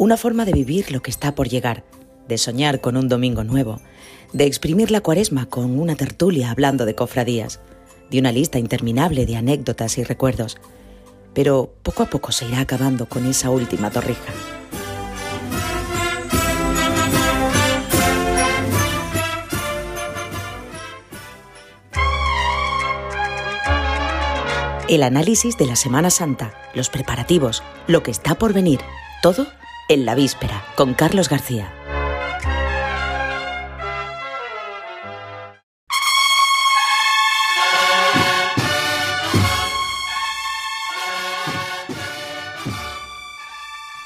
Una forma de vivir lo que está por llegar, de soñar con un domingo nuevo, de exprimir la cuaresma con una tertulia hablando de cofradías, de una lista interminable de anécdotas y recuerdos. Pero poco a poco se irá acabando con esa última torrija. El análisis de la Semana Santa, los preparativos, lo que está por venir, todo en la víspera, con Carlos García.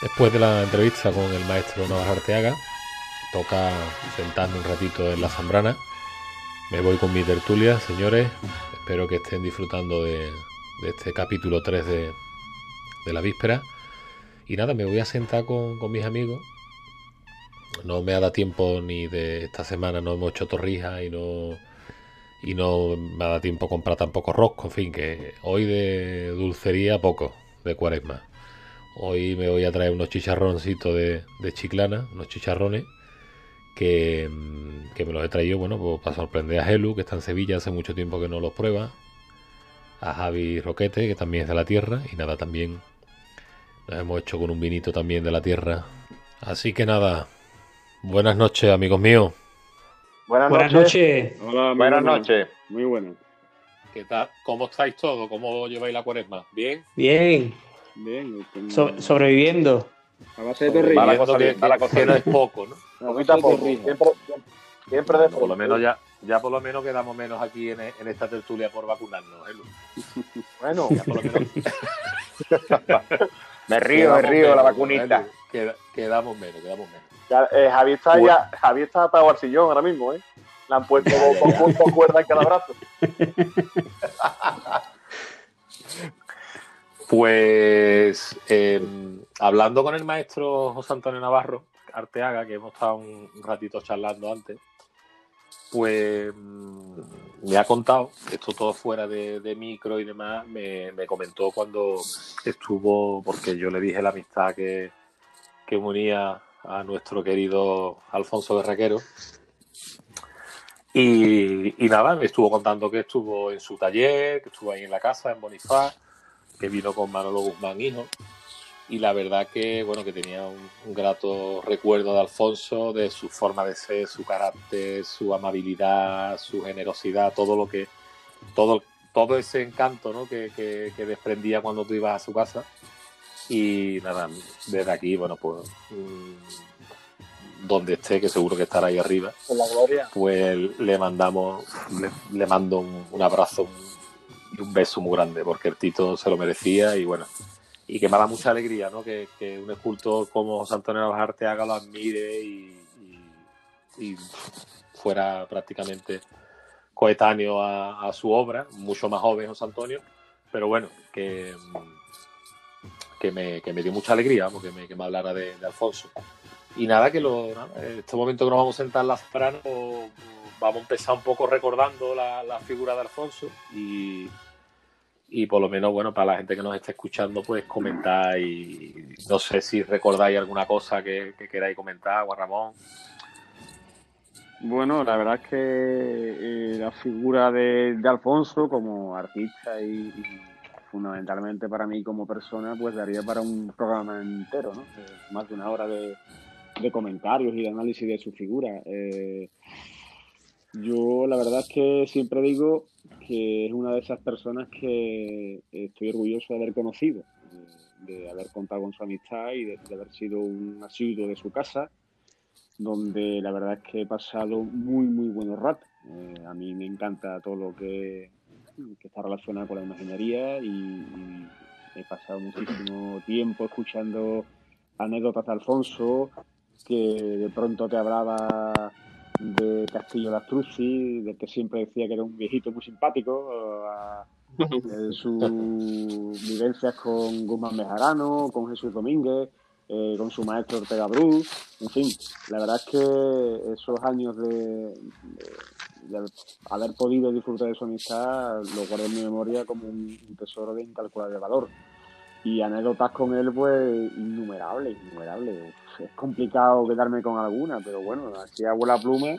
Después de la entrevista con el maestro Navarro Arteaga, toca sentarme un ratito en la zambrana. Me voy con mi tertulia, señores. Espero que estén disfrutando de, de este capítulo 3 de, la víspera. Y nada, me voy a sentar con, mis amigos. No me ha dado tiempo ni de esta semana, no hemos hecho torrijas y no, y no me ha dado tiempo comprar tampoco rosco. En fin, que hoy de dulcería poco, de cuaresma. Hoy me voy a traer unos chicharroncitos de, de chiclana, unos chicharrones que, que, me los he traído bueno, pues para sorprender a Helu, que está en Sevilla, hace mucho tiempo que no los prueba a Javi Roquete, que también es de la tierra, y nada, también nos hemos hecho con un vinito también de la tierra. Así que nada, buenas noches, amigos míos. Buenas, noches. Hola, buenas noches. Muy buenas. ¿Qué tal? ¿Cómo estáis todos? ¿Cómo lleváis la cuaresma? ¿Bien? Bien. Bien. sobreviviendo. A base de la cocina es poco, ¿no? Siempre, siempre de Por lo menos ya, ya por lo menos quedamos menos aquí en, esta tertulia por vacunarnos, ¿eh, Bueno, ya por lo menos. me río, me río, la vacunita. quedamos menos, quedamos menos. Ya, eh, Javier está ya, Javier está atado al sillón ahora mismo, ¿eh? Le han puesto con, con, cuerda en cada brazo. Pues em, hablando con el maestro José Antonio Navarro Arteaga, que hemos estado un ratito charlando antes, pues mm, me ha contado, esto todo fuera de, micro y demás, me, comentó cuando estuvo, porque yo le dije la amistad que, que unía a nuestro querido Alfonso Berraquero. Y, y, nada, me estuvo contando que estuvo en su taller, que estuvo ahí en la casa, en Bonifaz, que vino con Manolo Guzmán Hijo y la verdad que bueno que tenía un, grato recuerdo de Alfonso de su forma de ser su carácter su amabilidad su generosidad todo lo que todo todo ese encanto ¿no? que, que, desprendía cuando tú ibas a su casa y nada desde aquí bueno pues mm, donde esté que seguro que estará ahí arriba pues le mandamos le, mando un, abrazo y un beso muy grande porque el Tito se lo merecía y bueno y que me da mucha alegría ¿no? que, un escultor como José Antonio Navajarte haga lo admire y, fuera prácticamente coetáneo a, su obra, mucho más joven José Antonio, pero bueno, que, que, me, dio mucha alegría porque me, que me hablara de, Alfonso. Y nada, que lo, en este momento que nos vamos a sentar las las vamos a empezar un poco recordando la, la figura de Alfonso y, y por lo menos, bueno, para la gente que nos está escuchando, pues comentar y no sé si recordáis alguna cosa que, queráis comentar, Juan Ramón. Bueno, la verdad es que eh, la figura de, Alfonso como artista y, fundamentalmente para mí como persona, pues daría para un programa entero, ¿no? Eh, más de una hora de, comentarios y de análisis de su figura. Eh, yo la verdad es que siempre digo que es una de esas personas que estoy orgulloso de haber conocido, de, haber contado con su amistad y de, haber sido un asiduo de su casa, donde la verdad es que he pasado muy, muy buenos ratos. Eh, a mí me encanta todo lo que, está relacionado con la imaginería y, he pasado muchísimo tiempo escuchando anécdotas de Alfonso, que de pronto te hablaba de Castillo de que siempre decía que era un viejito muy simpático, de sus vivencias con Guzmán Mejarano, con Jesús Domínguez, eh, con su maestro Ortega Bru, en fin, la verdad es que esos años de, haber podido disfrutar de su amistad lo guardo en mi memoria como un tesoro de incalculable valor. Y anécdotas con él, pues innumerables, innumerables. Es complicado quedarme con alguna, pero bueno, así hago la pluma.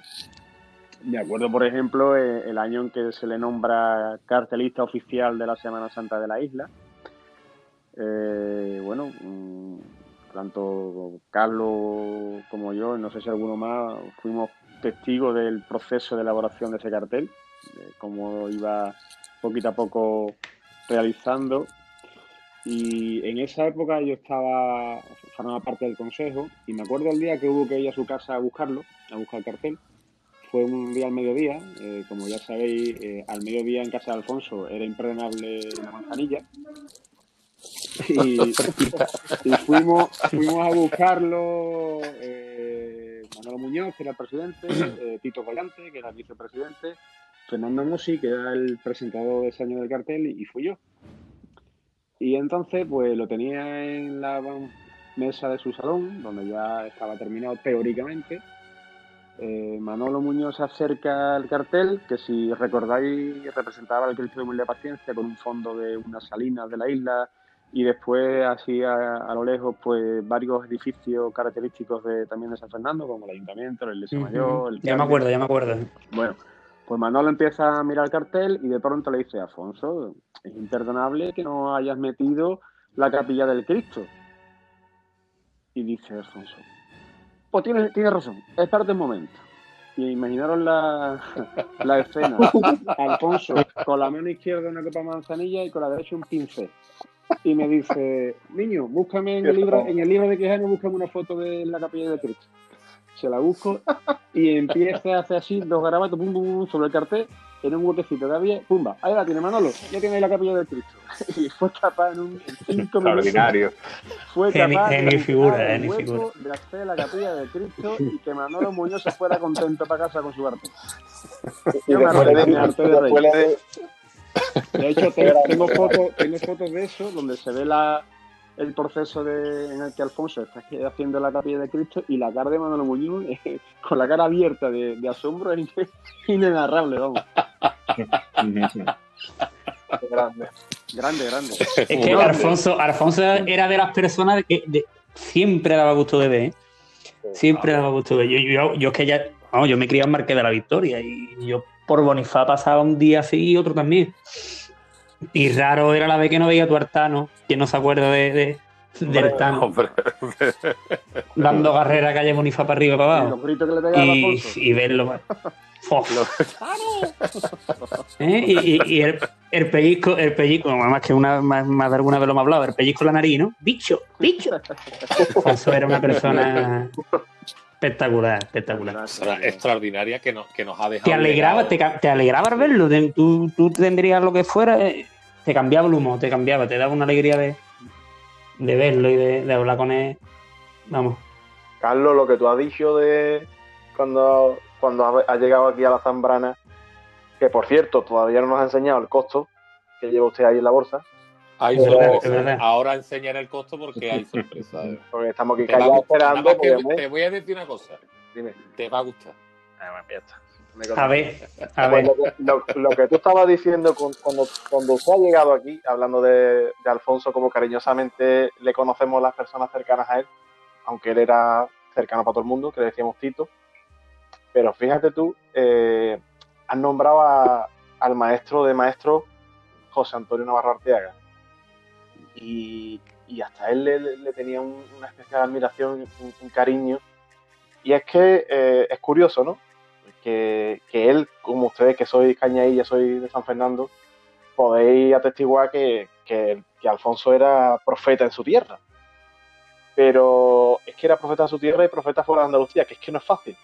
Me acuerdo, por ejemplo, eh, el año en que se le nombra cartelista oficial de la Semana Santa de la isla. Eh, bueno, mm, tanto Carlos como yo, no sé si alguno más, fuimos testigos del proceso de elaboración de ese cartel, de cómo iba poquito a poco realizando y en esa época yo estaba, formaba parte del consejo y me acuerdo el día que hubo que ir a su casa a buscarlo, a buscar el cartel. Fue un día al mediodía, eh, como ya sabéis, eh, al mediodía en casa de Alfonso era impregable la manzanilla. Y, fuimos, fuimos a buscarlo eh, Manuel Muñoz, que era el presidente, eh, Tito Collante, que era el vicepresidente, Fernando Musi, que era el presentador de ese año del cartel, y fui yo. Y entonces, pues lo tenía en la mesa de su salón, donde ya estaba terminado teóricamente. Eh, Manolo Muñoz se acerca al cartel, que si recordáis representaba el Cristo de Humilde Paciencia con un fondo de unas salinas de la isla y después así a, lo lejos pues varios edificios característicos de también de San Fernando, como el Ayuntamiento, la Iglesia Mayor. ya me acuerdo, ya me acuerdo. Bueno, pues Manolo empieza a mirar el cartel y de pronto le dice, Afonso, es imperdonable que no hayas metido la capilla del Cristo. Y dice Alfonso, pues tienes, razón, es parte del momento. Y imaginaron la, la escena. Alfonso con la mano izquierda una copa de manzanilla y con la derecha un pincel. Y me dice, niño, búscame en el libro, en el libro de Quijano, búscame una foto de la capilla del Cristo se la busco y empieza a hacer así dos garabatos pum, pum, sobre el cartel en un huequecito todavía, pumba, ahí la tiene Manolo, ya tiene ahí la capilla del Cristo. y fue capaz en un cinco minutos. Fue capaz de, figura, en figura. de hacer la capilla del Cristo y que Manolo Muñoz se fuera contento para casa con su arte. Yo me de mi arte de rey. De hecho, tengo, fotos, tengo fotos de eso donde se ve la, el proceso de, en el que Alfonso está haciendo la capilla de Cristo y la cara de Manolo Muñoz con la cara abierta de, asombro es inenarrable, vamos. grande. Grande, grande. Es que Alfonso, Alfonso era de las personas que siempre daba gusto de ver. ¿eh? Siempre daba gusto de ver. Yo, yo, es que ya, vamos, yo me crié en Marqués de la Victoria y yo por Bonifá pasaba un día así y otro también. Y raro era la vez que no veía a tu Artano, que no se acuerda de, de del Artano. Dando carrera calle Bonifa para arriba y para abajo. Y, y, verlo. ¿Eh? Y, y, el, el, pellizco, el pellizco, más que una, más, más de alguna vez lo hemos hablado, el pellizco en la nariz, ¿no? Bicho, bicho. Eso era una persona espectacular, espectacular. extraordinaria que nos, que nos ha dejado. Te alegraba, te, te, alegraba verlo. Tú, tú tendrías lo que fuera, eh, te cambiaba el humo, te cambiaba, te daba una alegría de, de verlo y de, hablar con él. Vamos. Carlos, lo que tú has dicho de cuando, cuando ha llegado aquí a la Zambrana, que por cierto, todavía no nos ha enseñado el costo que lleva usted ahí en la bolsa. Hay sorpresa. Ahora enseñaré el costo porque hay sorpresa. porque estamos aquí callados esperando. te voy a decir una cosa. Dime. Te va a gustar. Ah, a ver, a ver. lo, que tú estabas diciendo cuando, cuando usted ha llegado aquí, hablando de, Alfonso, como cariñosamente le conocemos las personas cercanas a él, aunque él era cercano para todo el mundo, que le decíamos Tito. Pero fíjate tú, eh, has nombrado al maestro de maestro José Antonio Navarro Arteaga. Y, hasta él le, tenía una especial admiración, un, un, cariño. Y es que eh, es curioso, ¿no? Que, él, como ustedes que sois cañailla, soy de San Fernando, podéis atestiguar que, que, Alfonso era profeta en su tierra. Pero es que era profeta en su tierra y profeta fuera de Andalucía, que es que no es fácil.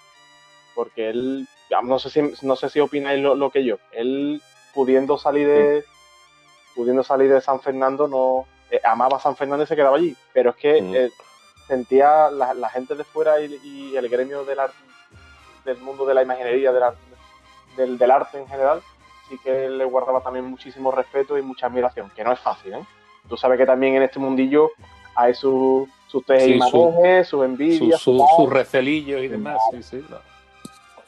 Porque él, no sé si, no sé si opináis lo, que yo, él pudiendo salir de, pudiendo salir de San Fernando, no eh, amaba San Fernando y se quedaba allí. Pero es que mm. eh, sentía la, gente de fuera y, y el gremio del, del mundo de la imaginería, del, del, arte en general, sí que le guardaba también muchísimo respeto y mucha admiración, que no es fácil, ¿eh? Tú sabes que también en este mundillo hay sus sus sus envidias, sus recelillos y demás,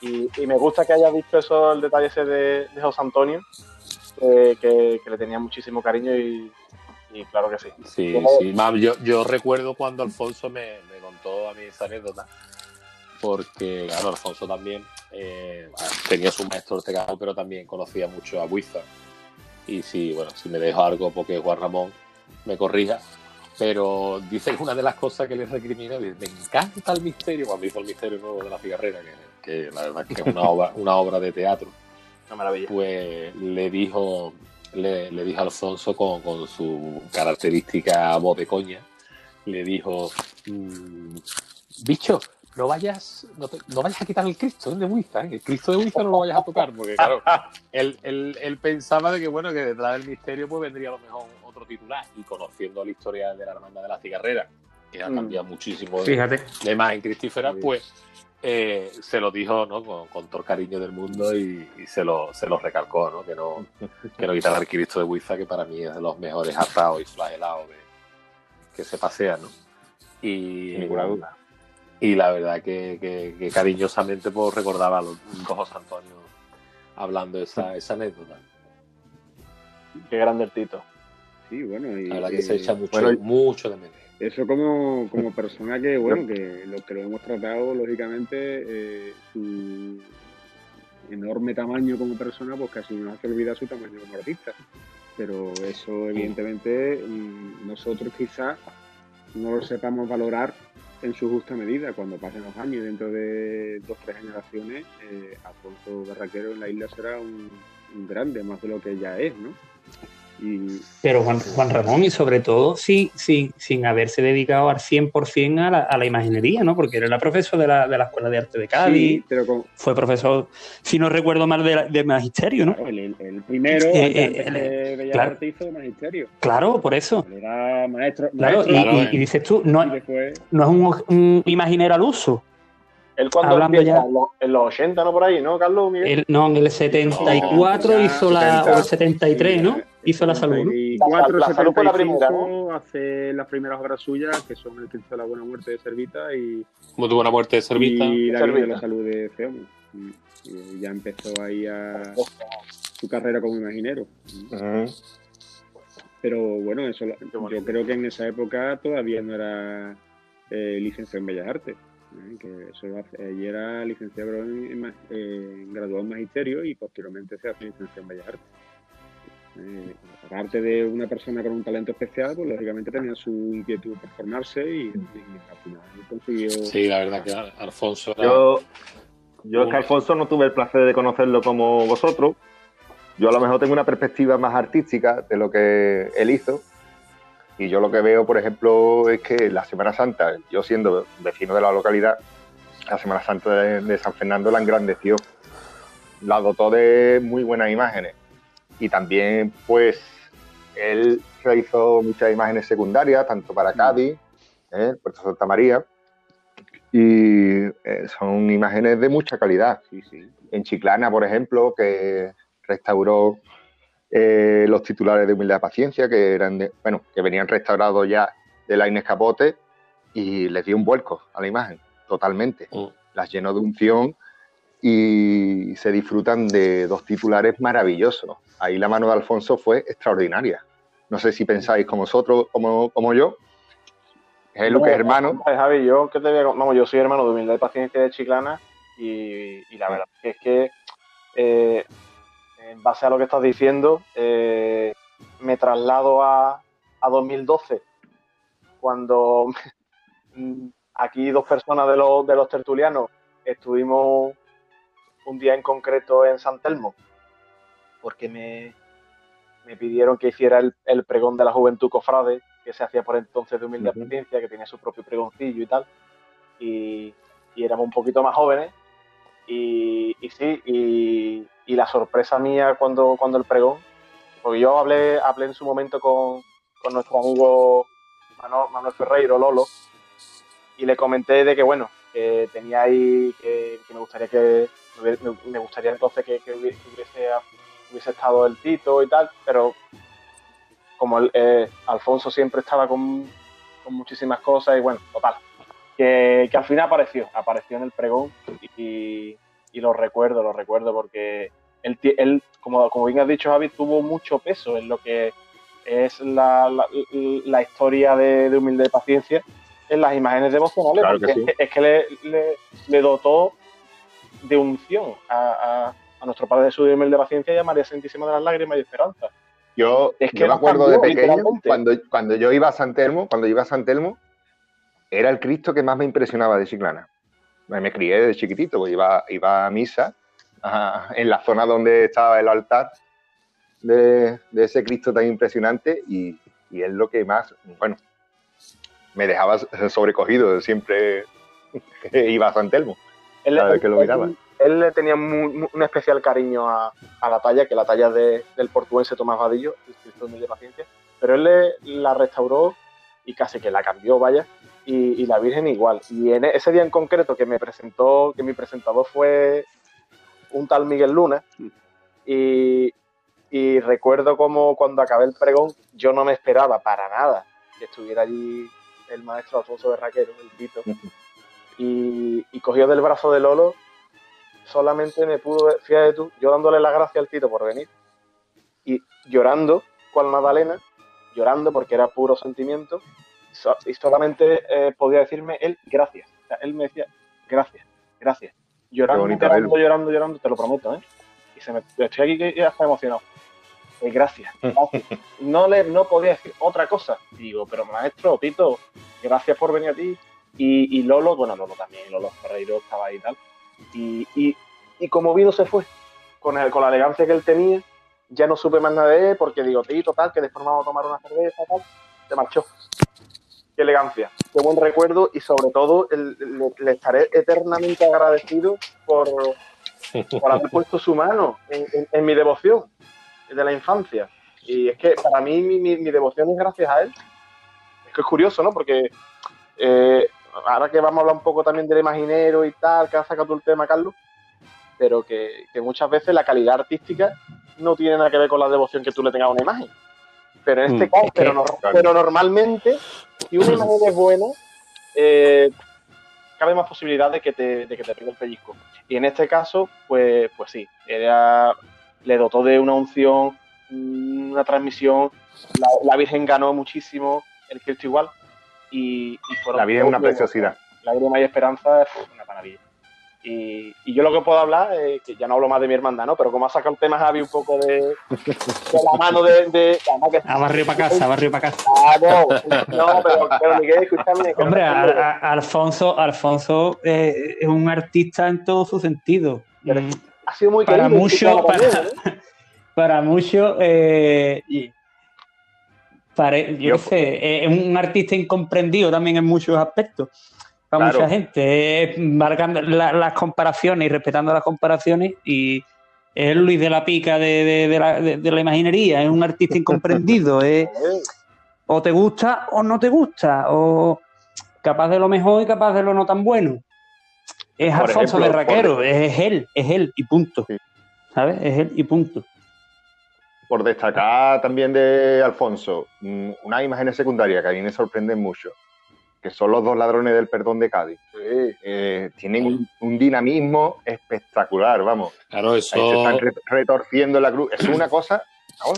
y, me gusta que hayas visto eso, el detalle ese de, José Antonio, que, le tenía muchísimo cariño y, Y claro que sí. Sí, sí. yo, yo recuerdo cuando Alfonso me, me contó a mí esa anécdota, porque, claro, Alfonso también eh, tenía su maestro Ortega, pero también conocía mucho a Buiza. Y si, bueno, si me dejo algo porque Juan Ramón me corrija, pero dice que una de las cosas que le recrimina, me encanta el misterio, cuando hizo el misterio nuevo de la cigarrera, que, la verdad que es una obra, una obra de teatro. Una maravilla. Pues le dijo, le, le dijo a Alfonso con, con, su característica voz de coña, le dijo, mmm, bicho, no vayas, no, te, no, vayas a quitar el Cristo de Wiza, ¿eh? el Cristo de Wiza no lo vayas a tocar, porque claro, él, él, él, pensaba de que bueno, que detrás del misterio pues vendría a lo mejor otro titular, y conociendo la historia de la hermandad de la cigarrera, que ha cambiado mm. muchísimo Fíjate. de, de más en Cristífera, pues eh, se lo dijo ¿no? con, con, todo el cariño del mundo y, y, se, lo, se lo recalcó, ¿no? que no, que no quitara el Cristo de Wiza, que para mí es de los mejores atados y flagelados de, que se pasean, ¿no? Y, Sin ninguna duda y la verdad que, que, que cariñosamente pues, recordaba a los José Antonio hablando esa, esa anécdota. Qué grande el Tito. Sí, bueno, y la verdad que se echa mucho, bueno, mucho de menos. Eso como, como persona que, bueno, que lo que lo hemos tratado, lógicamente, eh, su enorme tamaño como persona, pues casi nos hace olvidar su tamaño como artista. Pero eso, evidentemente, nosotros quizás no lo sepamos valorar en su justa medida. Cuando pasen los años, dentro de dos o tres generaciones, eh, Alfonso Barraquero en la isla será un, un, grande, más de lo que ya es, ¿no? Y... Pero Juan, Juan, Ramón, y sobre todo sin, sin, sin haberse dedicado al 100% a la, a la imaginería, ¿no? Porque era la profesor de la, de la Escuela de Arte de Cádiz, sí, pero con... fue profesor, si no recuerdo mal, de, de magisterio, ¿no? El, el, el primero, eh, eh, el, de Bellas claro, Artes hizo de magisterio. Claro, por eso. Él era maestro. Claro, y, claro, y, y, dices tú, no, después... no es un, un imaginero al uso. Él cuando Hablando ya... en los 80, ¿no? Por ahí, ¿no, Carlos? El, no, en el 74 no, hizo la. 70, o el 73, sí, ¿no? Hizo la salud. ¿no? 74, la, la salud fue la primera, ¿no? Hace las primeras obras suyas, que son el Cristo de la Buena Muerte de Servita y. ¿Cómo tuvo la muerte de Servita? Y la Servita. de la salud de Feomo. Y ya empezó ahí a su carrera como imaginero. Uh -huh. Pero bueno, eso yo creo que en esa época todavía no era eh, licenciado en Bellas Artes que eso allí era licenciado en, en, en, graduado en magisterio y posteriormente se hace licenciado en Bellas Artes. Eh, aparte de una persona con un talento especial, pues lógicamente tenía su inquietud por formarse y, y al final consiguió. Sí, la verdad que Alfonso. Era... Yo, yo es que Alfonso no tuve el placer de conocerlo como vosotros. Yo a lo mejor tengo una perspectiva más artística de lo que él hizo y yo lo que veo, por ejemplo, es que la Semana Santa, yo siendo vecino de la localidad, la Semana Santa de, de San Fernando la engrandeció, la dotó de muy buenas imágenes. Y también, pues, él realizó muchas imágenes secundarias, tanto para Cádiz, ¿eh? Puerto Santa María, y eh, son imágenes de mucha calidad. Sí, sí. En Chiclana, por ejemplo, que restauró eh, los titulares de Humildad y Paciencia, que eran de, bueno, que venían restaurados ya de la Inés Capote, y les dio un vuelco a la imagen, totalmente. Mm. Las llenó de unción y se disfrutan de dos titulares maravillosos. Ahí la mano de Alfonso fue extraordinaria. No sé si pensáis como vosotros, como, como yo. Es no, que es hermano. Javi, yo, que te voy a, vamos, yo soy hermano de Humildad y Paciencia de Chiclana y, y la verdad es que eh, en base a lo que estás diciendo, eh, me traslado a, a 2012, cuando aquí dos personas de los, de los tertulianos estuvimos un día en concreto en San Telmo, porque me, me pidieron que hiciera el, el, pregón de la juventud cofrade, que se hacía por entonces de humilde uh -huh. que tenía su propio pregoncillo y tal, y, y éramos un poquito más jóvenes, y, y sí, y, y, la sorpresa mía cuando, cuando el pregón, porque yo hablé, hablé en su momento con, con nuestro amigo Manuel, Ferreiro, Lolo, y le comenté de que, bueno, que tenía ahí, que, me gustaría que, me, gustaría entonces que, hubiese, hubiese, estado el Tito y tal, pero como eh, Alfonso siempre estaba con, con muchísimas cosas y bueno, total, que, que, al final apareció, apareció en el pregón y, y lo recuerdo, lo recuerdo porque él, él como, como, bien has dicho Javi, tuvo mucho peso en lo que es la, la, historia de, de, humilde paciencia en las imágenes devocionales, porque es que le, le, dotó de unción a, a, nuestro Padre Jesús de humilde paciencia y a María Santísima de las Lágrimas y Esperanza. Yo, es que me acuerdo de pequeño, cuando, cuando yo iba a San Telmo, cuando iba a San Telmo, era el Cristo que más me impresionaba de Chiclana. Me crié de chiquitito, pues iba, iba a misa en la zona donde estaba el altar de, ese Cristo tan impresionante y, y, es lo que más, bueno, me dejaba sobrecogido siempre iba a San Telmo. Él, que lo miraba. Él, le tenía un especial cariño a, la talla, que la talla de, del portuense Tomás Vadillo, el Cristo de Paciencia, pero él le, la restauró y casi que la cambió, vaya, y, la Virgen igual. Y en ese día en concreto que me presentó, que mi presentador fue un tal Miguel Luna, y, y recuerdo como cuando acabé el pregón, yo no me esperaba para nada que estuviera allí el maestro Alfonso de Raquero, el Tito, y, y cogió del brazo de Lolo, solamente me pudo, fíjate tú, yo dándole la gracia al Tito por venir, y llorando, cual Magdalena, llorando porque era puro sentimiento, y solamente eh, podía decirme él gracias. O sea, él me decía gracias, gracias. Llorando, llorando, llorando, llorando, te lo prometo, ¿eh? Y se me, estoy aquí y hasta emocionado. Eh, gracias, no, le, no podía decir otra cosa. Digo, pero maestro, Tito, gracias por venir a ti. Y, y Lolo, bueno, Lolo también, Lolo Ferreiro estaba ahí y tal. Y, y, y como vino se fue, con, el, con la elegancia que él tenía, ya no supe más nada de él, porque digo, Tito, tal, que después vamos a tomar una cerveza, tal, se marchó qué elegancia, qué buen recuerdo y sobre todo le, estaré eternamente agradecido por, por haber puesto su mano en, mi devoción de la infancia. Y es que para mí mi, devoción es gracias a él. Es que es curioso, ¿no? Porque eh, ahora que vamos a hablar un poco también del imaginero y tal, que ha sacado tú el tema, Carlos, pero que, muchas veces la calidad artística no tiene nada que ver con la devoción que tú le tengas a una imagen. Pero en este mm, caso, pero, pero normalmente si una imagen es buena, eh, cabe más posibilidad de que te, de que te el pellizco. Y en este caso, pues, pues sí, era, le dotó de una unción, una transmisión. La, Virgen ganó muchísimo, el Cristo igual. Y, y la Virgen es una preciosidad. La Virgen hay esperanza es una maravilla. Y, yo lo que puedo hablar, es que ya no hablo más de mi hermandad, ¿no? Pero como ha sacado el tema Javi un poco de, la mano de... de a barrio para casa, a barrio para casa. Ah, no, no, pero, pero Miguel, escúchame. Hombre, Alfonso, Alfonso eh, es un artista en todo su sentido. Mm, ha sido muy para mucho, para, para mucho, eh, yo, sé, es un artista incomprendido también en muchos aspectos para mucha gente, marcando las comparaciones y respetando las comparaciones y es Luis de la Pica de, la, imaginería, es un artista incomprendido, o te gusta o no te gusta, o capaz de lo mejor y capaz de lo no tan bueno. Es Alfonso de Raquero, es él, es él y punto. ¿Sabes? Es él y punto. Por destacar también de Alfonso, mm, unas imágenes secundarias que a mí me sorprenden mucho que son los dos ladrones del perdón de Cádiz. Eh, tienen un, dinamismo espectacular, vamos. Claro, eso. se están retorciendo la cruz. Es una cosa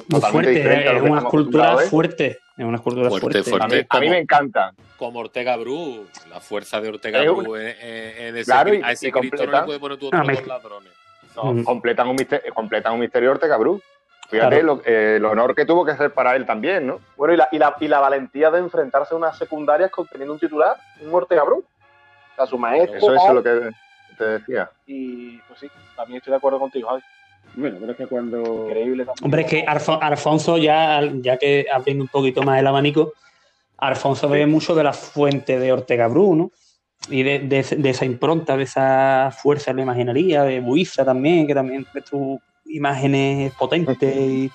totalmente diferente. Es una escultura fuerte. Es una escultura fuerte. fuerte. A, mí, me encanta. Como Ortega Bru, la fuerza de Ortega Bru en, ese, claro, a ese Cristo no le puede poner tú otros dos ladrones. No, completan, un misterio, completan un misterio Ortega Bru. Fíjate lo, eh, el honor que tuvo que ser para él también, ¿no? Bueno, y la, y la, y la valentía de enfrentarse a unas secundarias conteniendo un titular, un Ortega Bru. O sea, su maestro. Eso es lo que te decía. Y pues sí, también estoy de acuerdo contigo, Javi. Bueno, pero es que cuando. Increíble también. Hombre, es que Alfonso, ya, ya que abriendo un poquito más el abanico, Alfonso ve mucho de la fuente de Ortega Bru, ¿no? Y de, de, esa impronta, de esa fuerza en la imaginaría, de Buiza también, que también tu imágenes potentes y.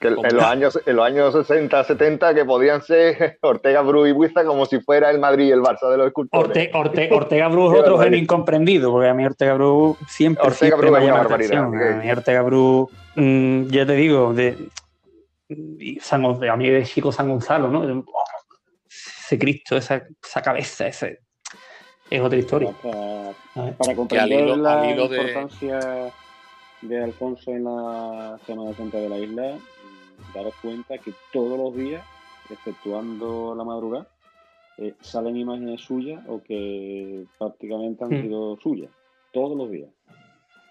Que en los, años, en los años 60, 70, que podían ser Ortega Bru y Buiza como si fuera el Madrid y el Barça de los escultores. Ortega Bru es otro genio incomprendido, porque a mí Ortega Bru siempre, Ortega Bru me llama atención. A mí Ortega Bru, mm, ya te digo, de, San, a mí de chico San Gonzalo, ¿no? ese Cristo, esa, esa cabeza, ese, es otra historia. Para, comprender la importancia de... Alfonso en la de centro de la isla, daros cuenta que todos los días, exceptuando la madrugada, eh, salen imágenes suyas o que prácticamente han Mm. sido suyas. Todos los días.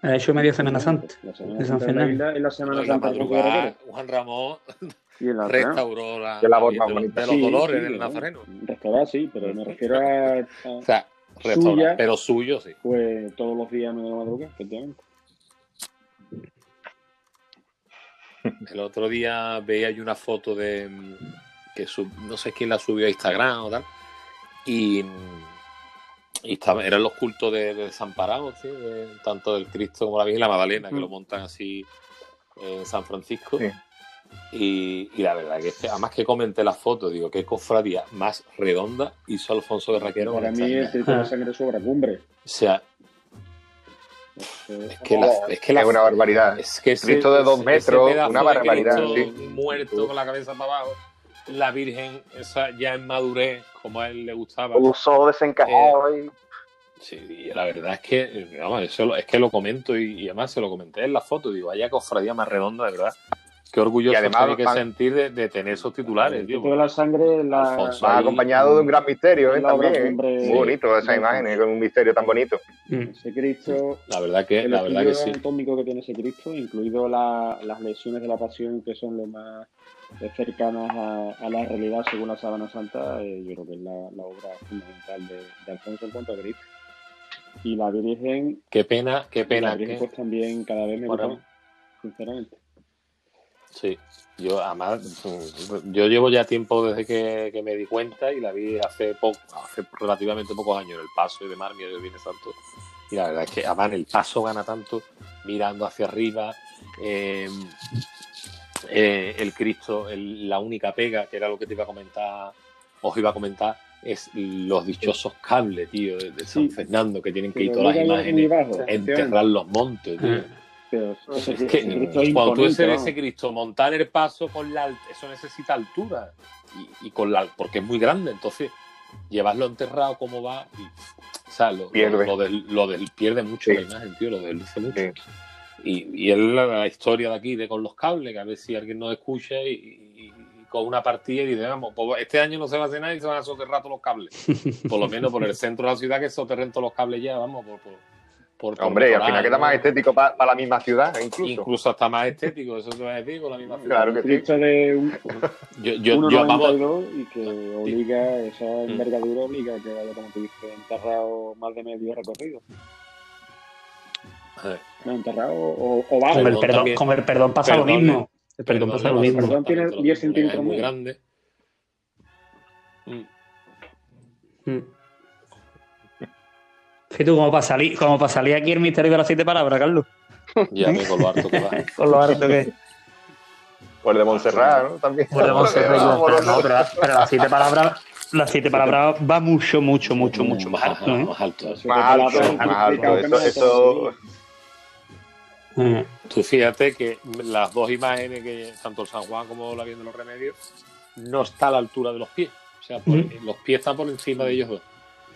Ha hecho media Semana Santa. La Semana de San Santa de la isla y la Semana Santa madrugada. Juan Ramón Y en la restauró la, la de los Sí, dolores sí, del ¿no? Nazareno. Restaurar sí, pero me refiero a, a- O sea, restaurar, Suya. pero suyo sí. pues todos los días de la madrugada, efectivamente. El otro día veía yo una foto de mm, que sub- no sé quién la subió a Instagram o tal. Y, mm, y estaba, eran los cultos de, de desamparados, ¿sí? de- tanto del Cristo como la Virgen y la Magdalena, que lo montan así en San Francisco. Sí. Y, y la verdad que es además que comenté la foto, digo, qué cofradía más redonda hizo Alfonso de Raquero. Para mí de la sangre sobra cumbre. O sea, es que la, es que la- Es una barbaridad. es que ese- Cristo de dos metros, una barbaridad, sí. Muerto con la cabeza para abajo. La Virgen, esa ya en madurez, como a él le gustaba. Uso desencajado y Sí, y la verdad es que, eh, vamos, eso es que lo comento y, y además se lo comenté en la foto. Digo, vaya cofradía más redonda, de verdad. Qué orgulloso Y además tiene que van- sentir de, de tener esos titulares, el tío. De la sangre, la, va ahí- acompañado de un gran misterio ¿eh? también. ¿eh? Muy bonito esas imágenes, con un misterio tan bonito. Mm. ese Cristo, La verdad que, el la verdad que sí. anatómico que tiene ese Cristo, incluido la- las lesiones de la pasión que son lo más eh, cercanas a, a la realidad según la Sábana Santa, eh, yo creo que es la, la obra fundamental de, de Alfonso en cuanto a Cristo. Y la Virgen, Qué pena, qué y la pena. Virgen que- pues también cada vez me Bueno. gusta sinceramente. Sí, yo además, mm, yo llevo ya tiempo desde que, que me di cuenta y la vi hace poco, hace relativamente pocos años el paso y de Mar, el Viene Santo. Y la verdad es que además el paso gana tanto mirando hacia arriba. eh, eh, el Cristo, el- la única pega, que era lo que te iba a comentar, os iba a comentar, es los dichosos cables, tío, de, de San Sí. Fernando, que tienen que ir todas las mira imágenes, bajo, enterrar los montes, tío. Pero Es que es cuando tú ese, ¿no? ese Cristo montar el paso con la eso necesita altura y, y con la porque es muy grande entonces llevarlo enterrado como va y, o sea lo, Pierde. lo, lo del, lo del- pierde mucho Sí. la imagen tío lo desluce mucho Sí. y, y es la, la historia de aquí de con los cables que a ver si alguien nos escucha y, y- y con una partida y dice vamos pues este año no se va a hacer nada y se van a soterrar todos los cables por lo menos por el centro de la ciudad que soterren todos los cables ya vamos por, por, por- por Hombre, y al mejorar, final queda ¿no? más estético para la misma ciudad, incluso. incluso hasta más estético, eso te va a decir, con la misma ciudad. Claro que Un sí. De un, Yo, yo, yo, vamos, 1,92 y que obliga, esa envergadura obliga a que vaya, como tú dices, enterrado más de medio recorrido. a ver, No, enterrado o, o bajo. Con el Perdón, perdón, también. con el perdón pasa lo mismo. El perdón pasa lo mismo. perdón. tiene exactamente lo 10 mismo, centímetros es muy grande. Mm, Mm. Fíjate tú, como para salir, como para salir aquí el misterio de las siete palabras, Carlos. Ya me con lo harto que va. Con lo harto que. El de Montserrat, ¿no? También. Por de Montserrat, Vamos, pero, no, pero, pero las siete palabras, las siete palabras va mucho, mucho, mucho, mucho más alto, ¿eh? más alto. Más alto, más alto. que Eso, no eso, Eh, Tú fíjate que las dos imágenes, que tanto el San Juan como la Virgen de los Remedios, no está a la altura de los pies. O sea, por- Mm. los pies están por encima de ellos dos.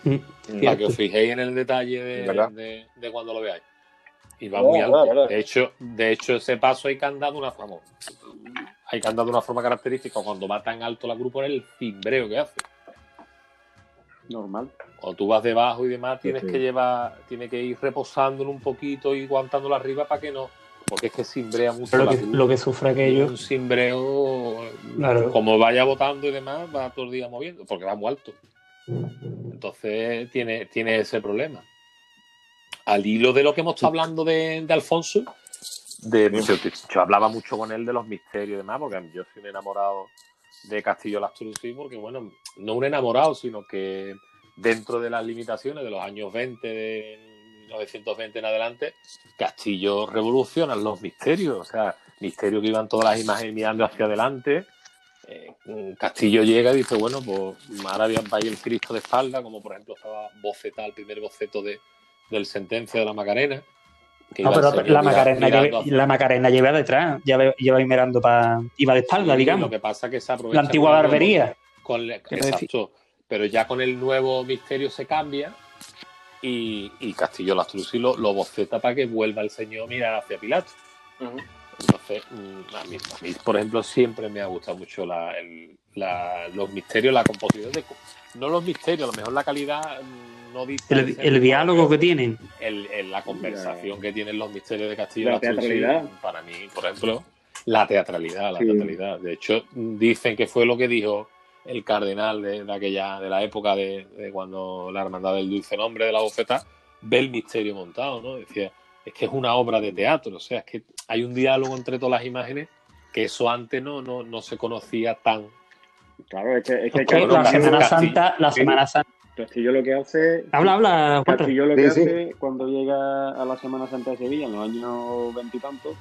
Mm, Para cierto. que os fijéis en el detalle de, ¿Verdad? de- de cuando lo veáis. Y va Oh, muy alto. De hecho, de hecho, ese paso hay que andar de una forma. Hay que andar de una forma característica. Cuando va tan alto la cruz por el cimbreo que hace. Normal. Cuando tú vas debajo y demás, tienes Sí. que llevar, tienes que ir reposándolo un poquito y aguantándolo arriba para que no. Porque es que cimbrea mucho Pero lo que, cruz. lo que sufre aquello. Un cimbreo, Claro. como vaya botando y demás, va todo el día moviendo, porque va muy alto. Entonces tiene, tiene ese problema. Al hilo de lo que hemos estado hablando de, de Alfonso, de, yo, yo hablaba mucho con él de los misterios y demás, porque yo soy un enamorado de Castillo Lastrucci, porque bueno, no un enamorado, sino que dentro de las limitaciones de los años 20, de 1920 en adelante, Castillo revoluciona los misterios, o sea, misterios que iban todas las imágenes mirando hacia adelante. Eh, Castillo llega y dice, bueno, pues ahora va a ir el Cristo de espalda, como por ejemplo estaba bocetado el primer boceto de, del Sentencia de la Macarena. que No, iba el pero señor la Macarena, hacia- la Macarena lleva detrás, lleva, lleva ahí mirando para. iba de espalda, Sí, digamos. Lo que pasa es que se aprovecha La antigua con el nuevo- barbería. con exacto. Pero ya con el nuevo misterio se cambia y, y Castillo Lastrucci lo, lo boceta para que vuelva el señor a mirar hacia Pilato. Entonces, mm, a mí, a mí, por ejemplo, siempre me ha gustado mucho la, el- la- los misterios, la composición de... No los misterios, a lo mejor la calidad mm, no dice... El, el diálogo que tienen. el- el- la conversación que tienen los misterios de Castillo La teatralidad. para mí, por ejemplo, la teatralidad, la Sí. teatralidad. De hecho, dicen que fue lo que dijo el cardenal de, de aquella, de la época de, de cuando la hermandad del dulce nombre de la bofeta ve el misterio montado, ¿no? Decía, es que es una obra de teatro, o sea, es que hay un diálogo entre todas las imágenes que eso antes no, no, no se conocía tan. Claro, es que, es que, Es que Bueno, la Semana Castillo- Santa, la. Semana Santa. Castillo lo que hace. Habla, habla. Castillo lo que Sí, sí. hace cuando llega a la Semana Santa de Sevilla en los años veintitantos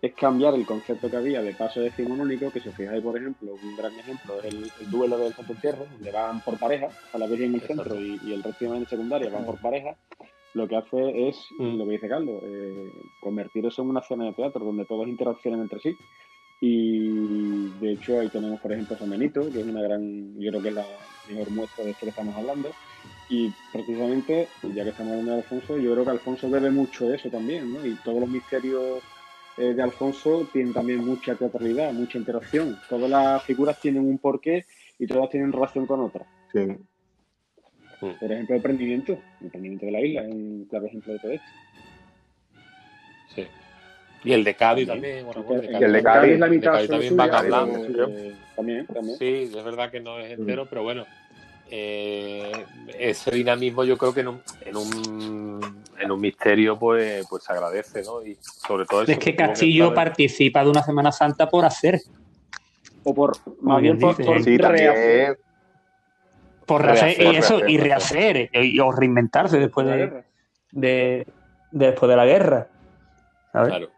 es cambiar el concepto que había de paso decimonónico, que si os fijáis, por ejemplo, un gran ejemplo es el, el duelo del Santo Entierro, donde van por pareja, a la Virgen en el Exacto. centro y, y el resto de imágenes secundarias van por pareja, lo que hace es, Mm. lo que dice Carlos, eh, convertir eso en una escena de teatro, donde todos interaccionan entre sí. Y de hecho ahí tenemos, por ejemplo, San Benito, que es una gran, yo creo que es la mejor muestra de esto que estamos hablando. Y precisamente, ya que estamos hablando de Alfonso, yo creo que Alfonso bebe mucho de eso también, ¿no? Y todos los misterios eh, de Alfonso tienen también mucha teatralidad, mucha interacción. Todas las figuras tienen un porqué y todas tienen relación con otras. Sí. Por ejemplo, el prendimiento, el prendimiento de la isla es un claro ejemplo de todo esto. Sí. Y el de Cádiz También. también, bueno, El, el de Cádiz- la el de mitad Cádiz también van suyas, hablando. pero, eh, también, también. Sí, es verdad que no es entero, pero bueno, eh, ese dinamismo yo creo que en un, en un, en un misterio pues, pues se agradece, ¿no? Y sobre todo eso Es que Castillo participa de una Semana Santa por hacer, O por, más bien bien por, por Sí. Por rehacer, Rehacer, y eso, y rehacer, rehacer, y- o reinventarse después de, guerra. de- de- después de la guerra. ¿sabes? Claro.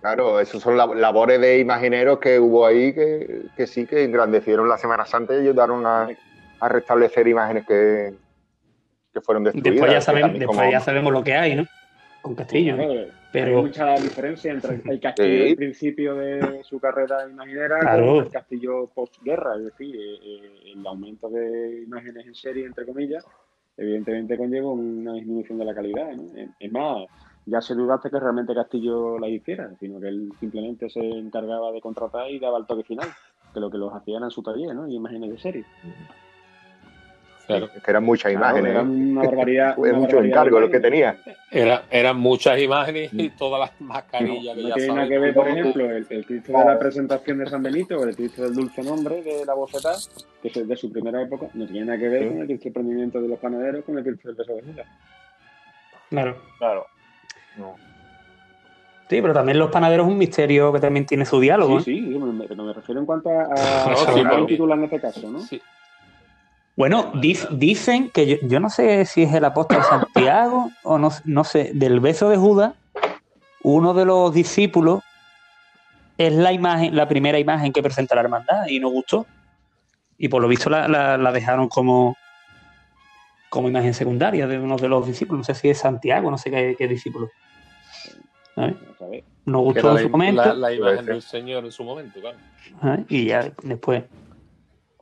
Claro, esos son lab- labores de imagineros que hubo ahí que, que sí que engrandecieron la Semana Santa y ayudaron a, a restablecer imágenes que, que fueron destruidas. Después ya también después como- ya sabemos lo que hay, ¿no? Con Castillo. ¿no? Pero- Hay mucha diferencia entre el Castillo Sí. al principio de su carrera imaginera Claro. con el Castillo postguerra. Es decir, eh, eh, el aumento de imágenes en serie, entre comillas, evidentemente conlleva una disminución de la calidad. ¿no? Es- más, ya se dudaste que realmente Castillo la hiciera, sino que él simplemente se encargaba de contratar y daba el toque final, que lo que los hacían era en su taller, ¿no? Y imágenes de serie. Claro. Es que eran muchas Claro, imágenes. era una barbaridad. Es una mucho barbaridad encargo lo que tenía. Era, eran muchas imágenes y todas las mascarillas que No ya tiene nada que ver, por ejemplo, el, el Cristo de la presentación de San Benito o el Cristo del Dulce Nombre de la Bofeta, que es de su primera época, no tiene nada que ver Sí. con el Cristo del Prendimiento de los Panaderos, con el Cristo del Beso de Judas. Claro. Claro. Sí, pero también los panaderos es un misterio que también tiene su diálogo. ¿eh? Sí, sí, me- me- pero me refiero en cuanto a, a, No, a sí, titular en este caso, ¿no? Sí. Bueno, dic- dicen que yo, yo no sé si es el apóstol Santiago o no, no sé, del beso de Judas, uno de los discípulos es la imagen, la primera imagen que presenta la hermandad y no gustó. Y por lo visto la, la- la dejaron como, como imagen secundaria de uno de los discípulos. No sé si es Santiago, no sé qué, qué discípulo. Ver. No gustó en su momento la- imagen del Señor en su momento, claro. ¿sabes? y ya después.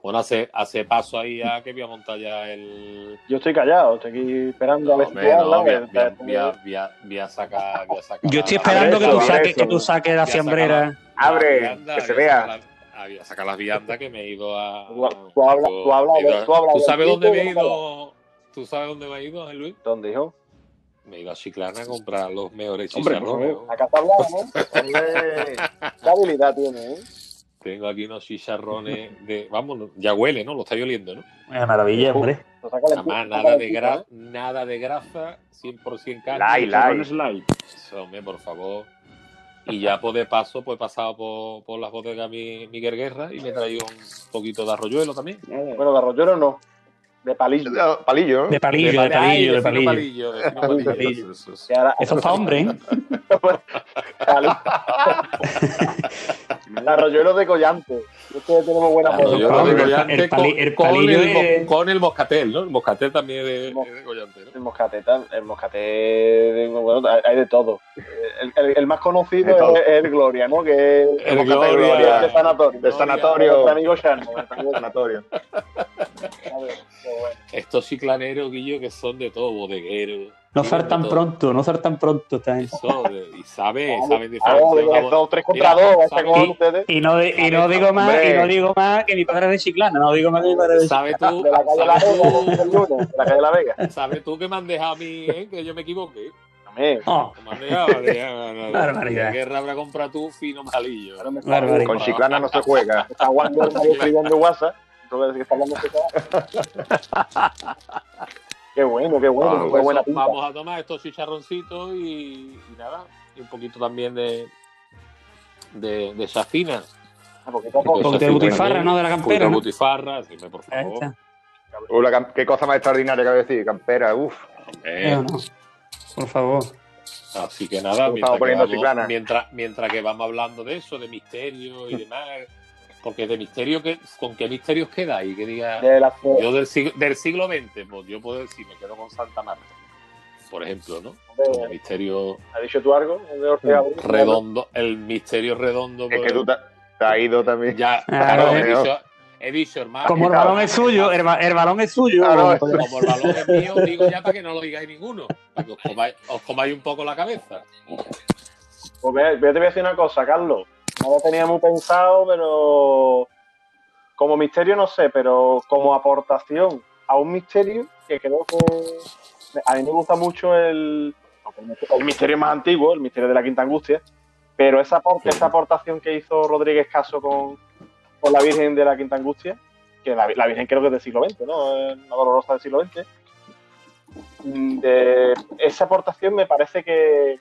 Bueno, hace, hace paso ahí a que voy a montar ya el. Yo estoy callado, estoy aquí esperando a ver si Hombre, tú no, hablas, voy, a, voy a- voy a- voy a- sacar. voy a sacar Yo estoy la- esperando que tú eso, saques, eso. que tú saques la voy a sacar fiambrera. la- Abre, la vianda, que se vea. ah, Voy a sacar las viandas que me he ido a. Tú- tú habla- tú habla- he ido a- tú habla del sabes dónde me he ido? ¿Tú sabes dónde me he ido, Luis? ¿Dónde, hijo? Me he ido a Chiclana a comprar los mejores Hombre, chicharrones. favor. ¿no? Acá está hablando, ¿no? Hombre, qué habilidad tiene, ¿eh? Tengo aquí unos chicharrones de. Vamos, ya huele, ¿no? Lo estáis oliendo, ¿no? Una maravilla, hombre. Además, nada de, gra ¿eh? nada de grasa, 100% carne. Chicharrones light. Eso, hombre, por favor. Y ya pues de paso, pues he pasado por, por las bodegas mi, Miguel Guerra y me he traído un poquito de arroyuelo también. Bueno, de arroyero no. De palillo. Palillo, ¿no? De palillo, de palillo, de palillo. palillo, de palillo. Eso es para hombre, ¿eh? El arroyuelo de collante. Ustedes tenemos buena lo de el Collante pali- con, el con palillo el, es- con el moscatel, ¿no? El moscatel también es de, es de Collante, ¿no? El moscaté, tal- el moscaté, bueno, hay- de todo. El, el- el más conocido es, es el Gloria, ¿no? Que es El Gloria. de sanatorio. De sanatorio. Nuestro amigo Shannon. Sanatorio. Estos chiclaneros, Guillo, que son de todo, bodegueros. No saltan pronto, no saltan pronto. Está Eso, y saben, saben diferenciar. dos, tres contra dos, y, no, de, y no digo más, y no digo más que mi padre es de Chiclana, no digo más que mi padre es de ¿Sabes tú? De la calle La Vega, de la calle La Vega. ¿Sabes tú que me han dejado a mí, eh, que yo me equivoqué? Oh. Me han dejado, ¿Qué guerra habrá comprado tú fino malillo? Con Chiclana no se juega. Está jugando el WhatsApp. Que está hablando Qué bueno, qué bueno. Ah, pues buena vamos a tomar estos chicharroncitos y, y, nada, y un poquito también de de, de safina. Ah, porque de butifarra, ¿no? De la campera. De butifarra, sí, por favor. Uh, qué cosa más extraordinaria que decir, campera, uff. Por favor. Así que nada, mientras que, vamos, mientras, mientras que vamos hablando de eso, de misterio y demás, porque de misterio, que, ¿con qué misterios queda ahí? Que diga, yo del siglo, del siglo XX, pues yo puedo decir, me quedo con Santa Marta, por ejemplo, ¿no? el misterio. ¿Has dicho tú algo? redondo, el misterio redondo. Es que tú te, has ido también. Ya, claro, he dicho, he dicho, hermano. Como el balón es suyo, el, balón es suyo. como el balón es mío, digo ya para que no lo digáis ninguno, para que os comáis, os comáis un poco la cabeza. Pues yo te voy a decir una cosa, Carlos no lo tenía muy pensado, pero como misterio no sé, pero como aportación a un misterio que creo que a mí me gusta mucho el, el misterio más antiguo, el misterio de la Quinta Angustia, pero esa, esa aportación que hizo Rodríguez Caso con, con la Virgen de la Quinta Angustia, que la, Virgen creo que es del siglo XX, ¿no? Una dolorosa del siglo XX. Esa aportación me parece que,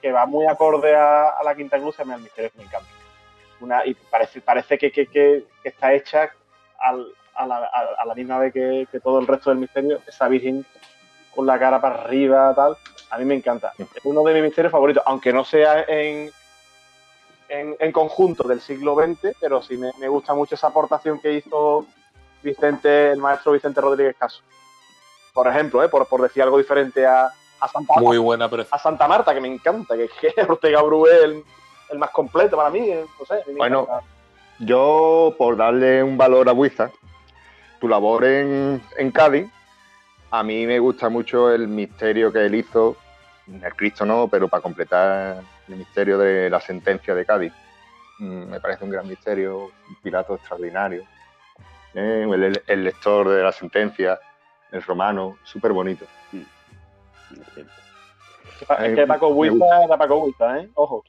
que va muy acorde a, la Quinta Angustia, al misterio que me encanta y parece, parece que, que, que está hecha a, la, a, la, misma vez que, todo el resto del misterio, esa virgen con la cara para arriba, tal, a mí me encanta. Es uno de mis misterios favoritos, aunque no sea en, en, conjunto del siglo XX, pero sí me, me, gusta mucho esa aportación que hizo Vicente, el maestro Vicente Rodríguez Caso. Por ejemplo, ¿eh? por, por decir algo diferente a, a Santa Muy buena a Santa Marta, que me encanta, que, es Ortega Bruel el más completo para mí, eh, no sé. Bueno, yo por darle un valor a Buiza, tu labor en, Cádiz, a mí me gusta mucho el misterio que él hizo, el Cristo no, pero para completar el misterio de la sentencia de Cádiz. Mm, me parece un gran misterio, un pilato extraordinario. Eh, el, lector de la sentencia, el romano, súper bonito. Es que Paco Buiza era Paco Buiza, ¿eh? Ojo.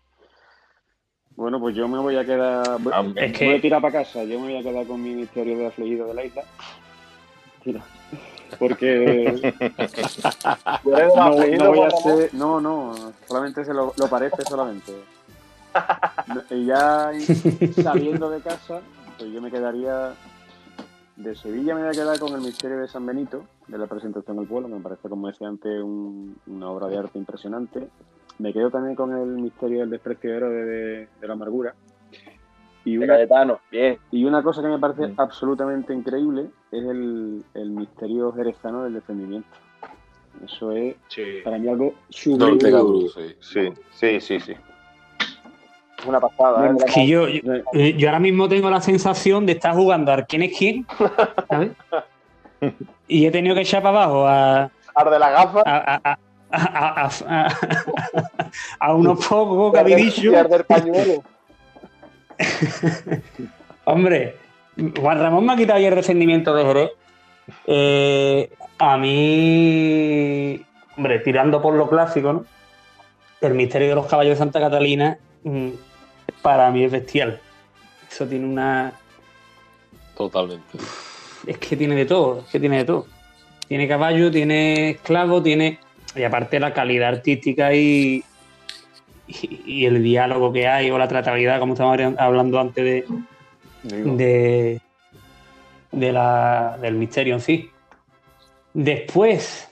Bueno, pues yo me voy a quedar. Voy, es que... voy a tirar para casa. Yo me voy a quedar con mi misterio de afligido de la isla. Tira. Porque. no, no, voy a hacer. No, no. Solamente se lo, lo parece, solamente. Y ya saliendo de casa, pues yo me quedaría. De Sevilla me voy a quedar con el misterio de San Benito, de la presentación del pueblo, me parece, como decía antes, una obra de arte impresionante. Me quedo también con el misterio del desprecio de, de, la amargura. Y una, bien. Y una cosa que me parece absolutamente increíble es el, el misterio jerezano del defendimiento. Eso es para mí algo sublime. sí. sí, sí, sí, Una pasada. ¿eh? yo, yo, ahora mismo tengo la sensación de estar jugando a quién es quién. ¿sabes? y he tenido que echar para abajo a. de la gafa. a, a, unos pocos que habéis dicho. Hombre, Juan Ramón me ha quitado ayer el rendimiento de Jerez. Eh, a mí, hombre, tirando por lo clásico, ¿no? El misterio de los caballos de Santa Catalina, mm, para mí es bestial. Eso tiene una. Totalmente. Es que tiene de todo, es que tiene de todo. Tiene caballo, tiene esclavo, tiene y aparte la calidad artística y, y, el diálogo que hay o la tratabilidad, como estábamos hablando antes de, de, de la, del misterio en sí. Después,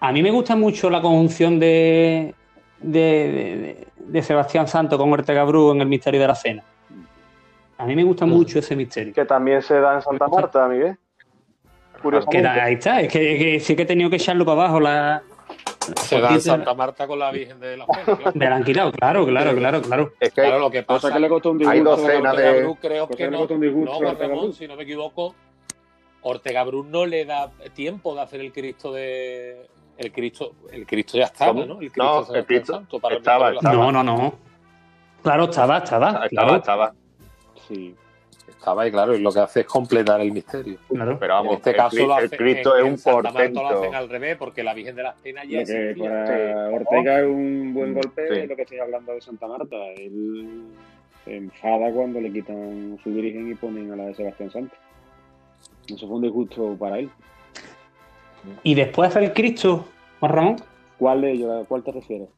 a mí me gusta mucho la conjunción de, de, de, Sebastián Santo con Ortega Bru en el misterio de la cena. A mí me gusta mucho ese misterio. Que también se da en Santa Marta, Miguel. Que ahí está, es que, sí que he tenido que echarlo para abajo. La, se da en Santa Marta con la Virgen de la Fe. De la claro, claro, claro, claro. Es que claro, lo que pasa es que le costó un disgusto. Hay docenas de... Creo que no, no, Ramón, si no me equivoco, Ortega Brut no le da tiempo de hacer el Cristo de. El Cristo, el Cristo ya estaba, ¿Cómo? ¿no? El Cristo No, de el Sebastián Cristo Santo para el estaba. No, no, no. Claro, estaba, estaba. Estaba, claro, estaba. Sí. Estaba ahí, claro, y lo que hace es completar el misterio. claro. Pero vamos, en este el, caso Cri- lo el hace, Cristo en- es en un portento. lo hacen al revés, porque la Virgen de las Penas ya que para Ortega es un buen golpe Sí. es lo que estoy hablando de Santa Marta. Él se enfada cuando le quitan su virgen y ponen a la de Sebastián Santos. Eso fue un disgusto para él. Y después el Cristo, Juan Ramón, ¿Cuál de ellos? ¿A cuál te refieres?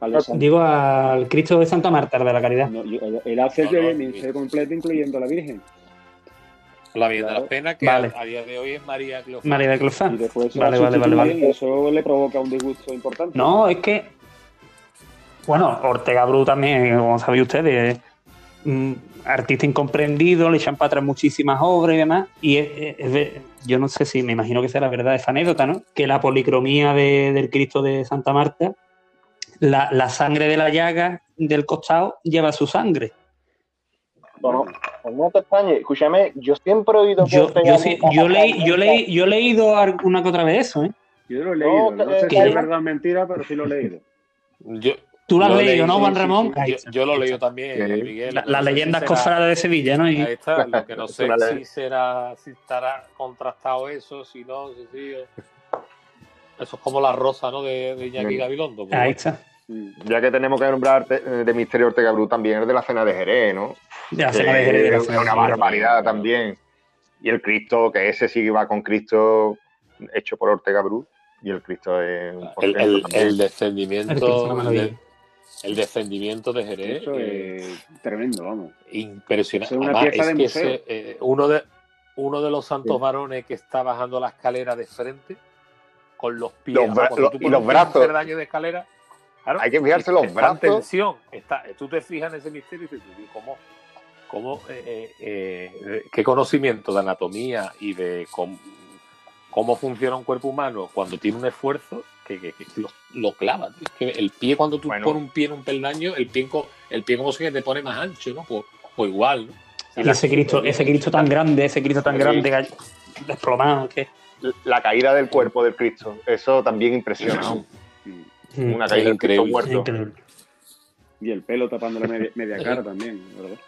¿Al de Santa- digo al Cristo de Santa Marta, el de la Caridad. No, yo- él- él hace No, el ministerio completo incluyendo a la Virgen. La Virgen de las Penas, que Vale. a, a día de hoy es María Cleofás. María de Clofán. Y después se Vale, la vale, vale, vale. y eso le provoca un disgusto importante. No, es que. Bueno, Ortega Bru también, como sabéis ustedes, es artista incomprendido, le echan para atrás muchísimas obras y demás. Y es- es- es ve- yo no sé si me imagino que sea la verdad esa anécdota, ¿no? Que la policromía de- del Cristo de Santa Marta, la, la sangre de la llaga del costado lleva su sangre. Bueno, pues no te extrañes. Escúchame, yo siempre he oído que Yo, Ortega yo, sí- leí, yo, leí, yo he leído alguna que otra vez eso, ¿eh? Yo lo he leído. No, No, sé si es verdad o mentira, pero sí lo he leído. Yo, Tú lo has leído, leí, ¿no, Juan sí, Ramón? sí. Yo, lo he leído también, Sí. Miguel. La- las no si leyendas será- cofrades de Sevilla, ¿no? Y- Ahí está, lo que no sé si será, si estará contrastado eso, si no, si sí. o- Eso es como la rosa, ¿no? De, de Iñaki. Gabilondo. pues, ahí bueno. está. Ya que tenemos que nombrar te- de Misterio Ortega Bru también, es de la cena de Jerez, ¿no? De la cena de Jerez, de la es cena de una barbaridad también. Y el Cristo, que ese sí va con Cristo hecho por Ortega Bru. Y el Cristo es un El, el, descendimiento el, el descendimiento de Jerez Eso eh, es tremendo, vamos. impresionante. Es una Además, pieza es de que museo. ese, eh, uno de uno de los santos Sí. varones que está bajando la escalera de frente con los pies Los o sea, bra- cuando los- tú y los brazos. peldaño de escalera claro, Hay que fijarse los está en brazos. tensión está, tú te fijas en ese misterio y dices cómo cómo eh, eh, eh, qué conocimiento de anatomía y de cómo, cómo funciona un cuerpo humano cuando tiene un esfuerzo que, que- que lo, lo clava. Es que el pie, cuando tú Bueno. pones un pie en un peldaño, el pie, el pie como se te pone más ancho, ¿no? Pues, pues igual, ¿no? Y ese Cristo, ese Cristo tan grande, ese Cristo tan Sí. grande, desplomado, que La caída del cuerpo del Cristo. Eso también impresiona. Una caída del Cristo muerto. increíble. Y el pelo tapando la media, media cara también, ¿verdad?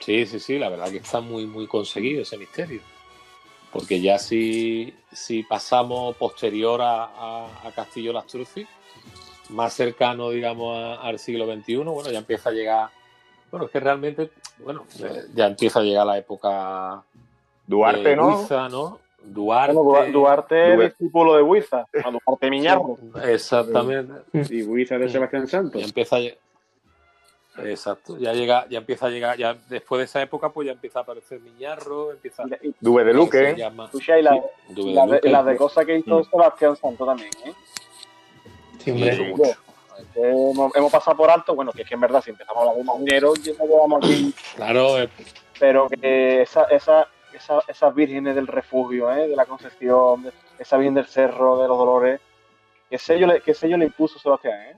Sí, sí, sí, la verdad que está muy, muy conseguido ese misterio. Porque ya si, si pasamos posterior a, a, a Castillo Lastruzzi, más cercano, digamos, a- al siglo XXI, bueno, ya empieza a llegar. Bueno, es que realmente, bueno, eh, ya empieza a llegar la época Duarte, de ¿no? Huiza, ¿no? Duarte. Bueno, Duarte es discípulo de Huiza, a Duarte Miñarro. Exactamente. Y Buiza de Sebastián Santos. Ya empieza a Exacto, ya llega, ya empieza a llegar, ya después de esa época, pues ya empieza a aparecer Miñarro, empieza Y- y- Dube de se Luque. Escucha, y la, Dube de la de, Luque. la de cosas que hizo Mm. Sebastián Santos también, ¿eh? Sí, hombre. Sí, mucho. Hemos, hemos pasado por alto, bueno, que es que en verdad, si empezamos a hablar de marineros, ya nos llevamos aquí, Claro, eh, pero que esa, esa, esa- esas vírgenes del refugio, ¿eh? de la Concepción, de- esa Virgen del Cerro, de los Dolores, ¿qué sello le, qué sello le impuso Sebastián? ¿eh?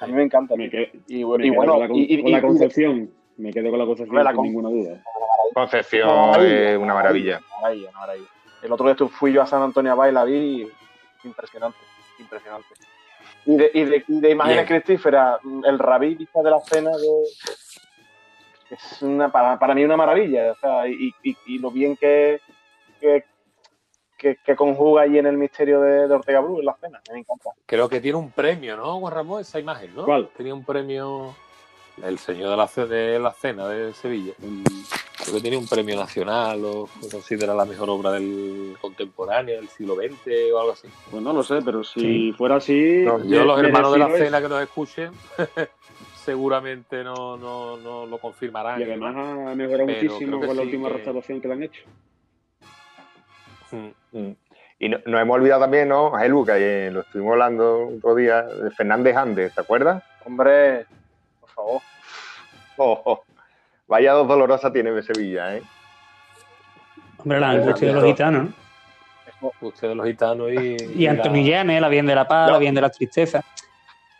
A mí me encanta. Me quedo, Y, me y bueno, con la, con- y, y- con la y- Concepción. Me quedo con la Concepción la sin con- ninguna duda. Concepción Maravilla, es una maravilla. Una maravilla, una maravilla. El otro día fui yo a San Antonio a Baila, vi impresionante, impresionante. Y de, y de, y de imágenes cristíferas, el rabí de la cena de, es una, para, para mí una maravilla. O sea, y, y- y lo bien que, que, que, que conjuga ahí en el misterio de, de Ortega Bru en la cena. Me encanta. creo que tiene un premio, ¿no, Juan Ramón? Esa imagen, ¿no? ¿Cuál? Tenía un premio, el señor de la, de la cena de Sevilla. Mm, Creo que tiene un premio nacional o se considera la mejor obra del contemporáneo del siglo XX o algo así. Pues no lo sé, pero si Sí. fuera así. No, Yo, los hermanos de la es. cena que nos escuchen, seguramente no, no, no lo confirmarán. Y además ha mejorado muchísimo con la sí última que- restauración que le han hecho. Mm. Mm. Y no- nos hemos olvidado también, ¿no? Gelu, que ayer lo estuvimos hablando otro día, de Fernández Andes, ¿te acuerdas? Hombre, por favor. Oh, oh. Vaya dos dolorosas tiene Sevilla, ¿eh? Hombre, la angustia de los gitanos, ¿no? Ustedes los gitanos y. Y Antonio Llanes, la bien de la paz, No. la bien de la tristeza.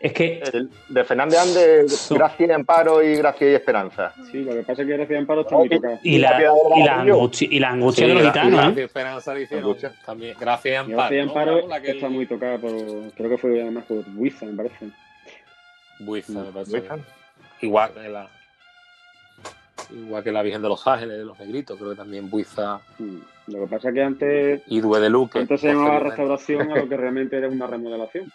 Es que. El de Fernández Ande, So- Gracia y Amparo y Gracia y Esperanza. Sí, lo que pasa es que Gracia Amparo está muy tocado. Y la, Piedad del y la angustia, y la angustia Sí, de los gitanos, ¿eh? Gracias, Esperanza le hicieron también. Gracias y Amparo. Gracia ¿no? Amparo La que está el- muy tocada por. Creo que fue además por Buiza, me parece. Buiza, me parece. ¿Buiza? Igual que la. Igual que la Virgen de los Ángeles, de los Negritos, creo que también Buiza Mm. Lo que pasa es que antes, y Due de Luque. antes se llamaba restauración a lo que realmente era una remodelación.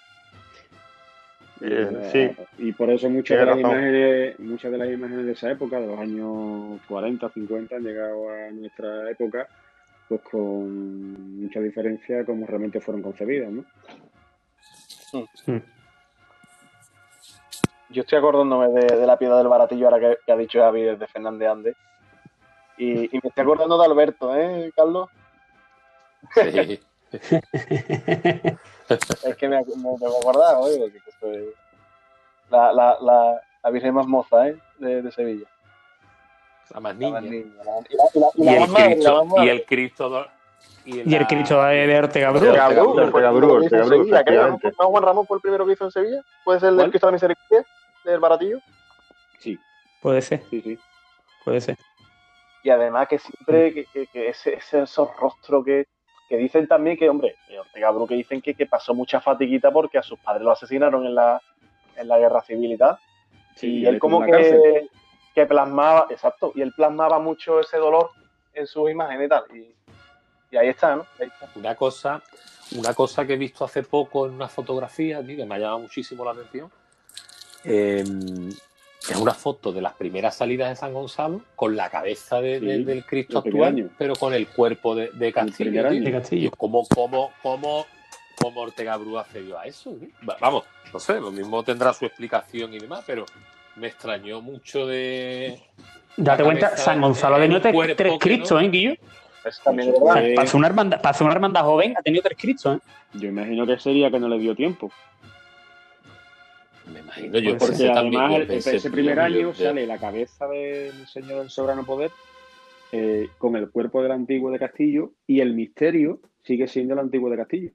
Eh, sí. Y por eso muchas de, las imágenes, muchas de las imágenes de esa época, de los años 40, 50, han llegado a nuestra época pues con mucha diferencia como realmente fueron concebidas, ¿no? Yo estoy acordándome de, de la piedra del baratillo ahora que, que ha dicho Javier de Fernández Andes. Y, y me estoy acordando de Alberto, ¿eh, Carlos? Sí. Es que me, me tengo que acordar, ¿eh? Porque esto es la, la, la, la Virgen más moza, ¿eh? De, de Sevilla. La más La niña. la- y la- la- la el la Cristo, y el Cristo do- y, Y el la- Cristo de, Ortega Bru. Ortega Bru, Ortega Ortega Bru, Bru, ¿no? efectivamente. ¿No, Juan Ramón fue el primero que hizo en Sevilla? ¿Puede ser el del. Cristo de la Misericordia? ¿Del baratillo? Sí, Puede ser, sí, sí. puede ser. Y además que siempre que, que- que ese, ese- esos rostros que, que dicen también que, hombre, eh, Ortega Bru que dicen que, que pasó mucha fatiguita porque a sus padres lo asesinaron en la, en la guerra civil y tal. Sí, y él como que, que plasmaba, exacto, y él plasmaba mucho ese dolor en sus imágenes y tal. Y, y ahí está, ¿no? Ahí está. Una cosa, una cosa que he visto hace poco en una fotografía, tío, que me ha llamado muchísimo la atención. eh, es una foto de las primeras salidas de San Gonzalo con la cabeza de- Sí, de- del Cristo actual, año. pero con el cuerpo de, de Castillo. De Castillo. ¿Cómo, cómo, cómo, cómo Ortega Bru accedió a eso? Vamos, no sé, lo mismo tendrá su explicación y demás, pero me extrañó mucho de. Date cuenta, San Gonzalo ha en tenido tres, Cristos, no- ¿eh, Guillo? Eso también Para ser una hermandad, ser una hermandad joven, ha tenido tres Cristos, ¿eh? Yo imagino que sería que no le dio tiempo. Me imagino yo, Pues porque además yo el- pensé, ese primer año yo- sale la cabeza del señor del soberano poder eh, con el cuerpo del antiguo de Castillo y el misterio sigue siendo el antiguo de Castillo.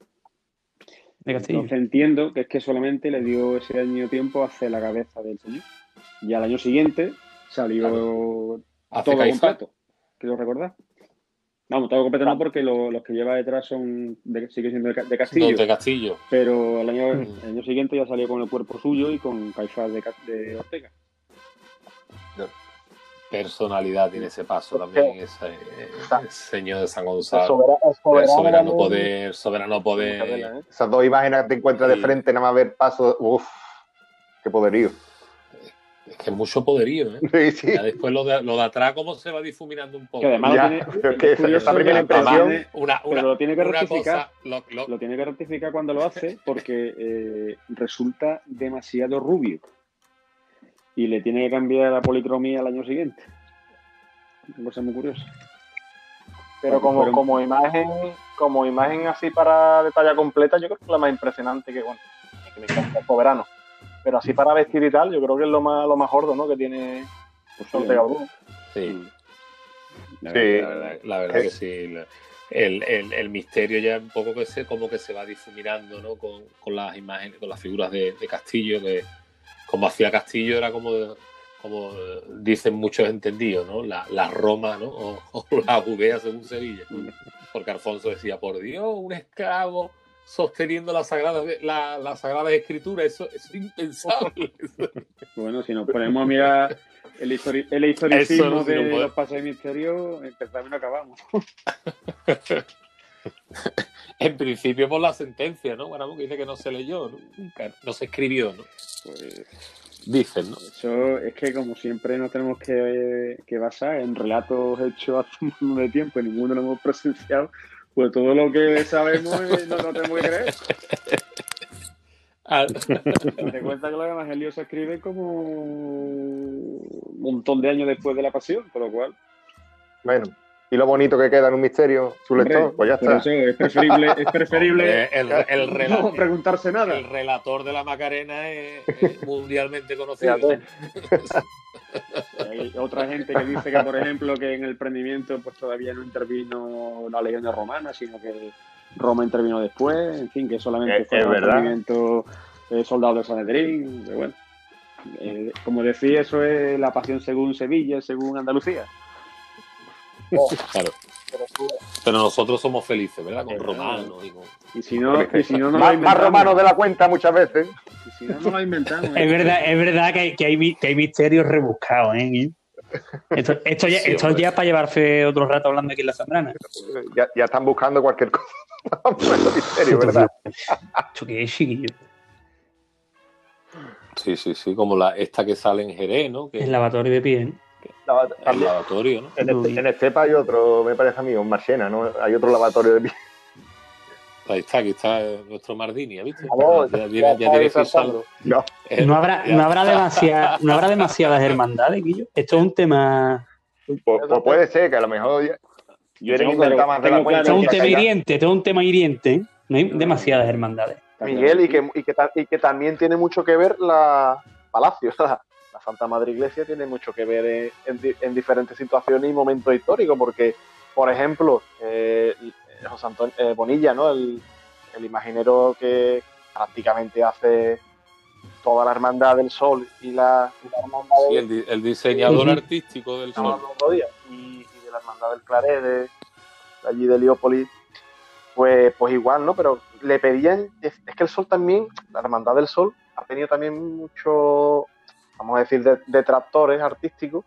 De Castillo. Entonces entiendo que es que solamente le dio ese año tiempo a hacer la cabeza del señor. Y al año siguiente salió Hace todo completo. Quiero recordar. Vamos, todo completo no, porque lo- los que lleva detrás son de, sigue siendo de, Ca- de Castillo. No, de Castillo. Pero al año, Mm. el año siguiente ya salió con el cuerpo suyo y con Caifás de, de Ortega. personalidad tiene ese paso también, ese, ese señor de San El Gonzalo. soberano, el El soberano, soberano no- poder, soberano poder. ¿eh? Esas dos imágenes que te encuentras de frente, nada más ver paso. Uf, qué poderío. Es que es mucho poderío, ¿eh? Sí, sí. Ya después lo de, lo de atrás, como se va difuminando un poco. Que además Ya, lo tiene, es que esa- primera impresión- tiene- una, pero lo tiene que rectificar. cosa, lo- lo- lo tiene que rectificar cuando lo hace porque eh, resulta demasiado rubio y le tiene que cambiar la policromía al año siguiente. Una cosa muy curiosa. Pero como, Fueron- como imagen, como imagen así para de talla completa, yo creo que es la más impresionante que bueno, que me encanta el soberano. Pero así para vestir y tal, yo creo que es lo más, lo más gordo, ¿no? Que tiene Ortega Bru. sí, La Sí. verdad. la verdad, la verdad que sí. El, el- el misterio ya un poco que se, como que se va difuminando, ¿no? Con, con las imágenes, con las figuras de, de Castillo, que como hacía Castillo era como, como dicen muchos entendidos, ¿no? La, la Roma, ¿no? O, o la Judea según Sevilla. Porque Alfonso decía, por Dios, un esclavo sosteniendo la sagrada, la, la sagrada escritura, eso, eso es impensable. Bueno, si nos ponemos a mirar el, histori- el historicismo si de no los pasos de misterio, empezamos y no acabamos. en principio por la sentencia, ¿no? Bueno, que dice que no se leyó, ¿no? Nunca, no se escribió, ¿no? Pues Dicen, ¿no? eso es que como siempre nos tenemos que, que basar en relatos hechos hace un montón de tiempo y ninguno lo hemos presenciado, pues todo lo que sabemos eh, no lo tenemos que creer. Ah, Te cuenta que los evangelios se escriben como un montón de años después de la pasión, por lo cual Bueno, y lo bonito que queda en un misterio, su lector, pues ya está. eso es preferible, es preferible hombre, el, el, no preguntarse nada. el relator de la Macarena es, es mundialmente conocido. Hay otra gente que dice que, por ejemplo, que en el prendimiento pues todavía no intervino la leyenda romana, sino que Roma intervino después, en fin, que solamente Es- fue verdad. prendimiento eh, soldado de Sanedrín, bueno. Eh, como decía, eso es la pasión según Sevilla, según Andalucía. claro. Pero nosotros somos felices, ¿verdad? Con romanos y con... Y si no, y si no, no más, más romanos de la cuenta muchas veces. Y si no, no lo inventamos. Es verdad, es verdad que hay, que hay, que hay misterios rebuscados, ¿eh? Esto, esto ya, Sí, esto hombre. ya es para llevarse otro rato hablando aquí en la Zambrana. Ya, ya están buscando cualquier cosa. Bueno, misterio, ¿verdad? Esto que es chiquillo. Sí, sí, sí, como la, esta que sale en Jerez, ¿no? Que El lavatorio de pie. ¿eh? La- el lavatorio, ¿no? en, este, en Estepa hay otro, me parece a mí, un Marchena, ¿no? Hay otro lavatorio de pie. Ahí está, aquí está nuestro Mardini, ¿has visto? Vamos, ya, ya tiene, ya tiene. No, Eh, No habrá, ya. no habrá, demasiada, no habrá demasiadas hermandades, Guillo. Esto es un tema. pues, pues puede ser que a lo mejor ya- Yo claro- más de la cuenta. Esto es un tema hiriente, esto es un tema hiriente. ¿eh? No hay demasiadas hermandades. Miguel, y que, y, que, ta- y que también tiene mucho que ver la Palacio, la, la Santa Madre Iglesia tiene mucho que ver en, en di- en diferentes situaciones y momentos históricos, porque, por ejemplo, eh, José Antonio eh, Bonilla, ¿no? El, el imaginero que prácticamente hace toda la hermandad del sol y la, y la hermandad Sí, del el, di- el diseñador artístico del sol. y, y de la hermandad del Claret, de, de allí de Heliópolis, pues, pues igual, ¿no? Pero le pedían, es, es que el sol también, la hermandad del sol, ha tenido también mucho, vamos a decir, de- detractores artísticos,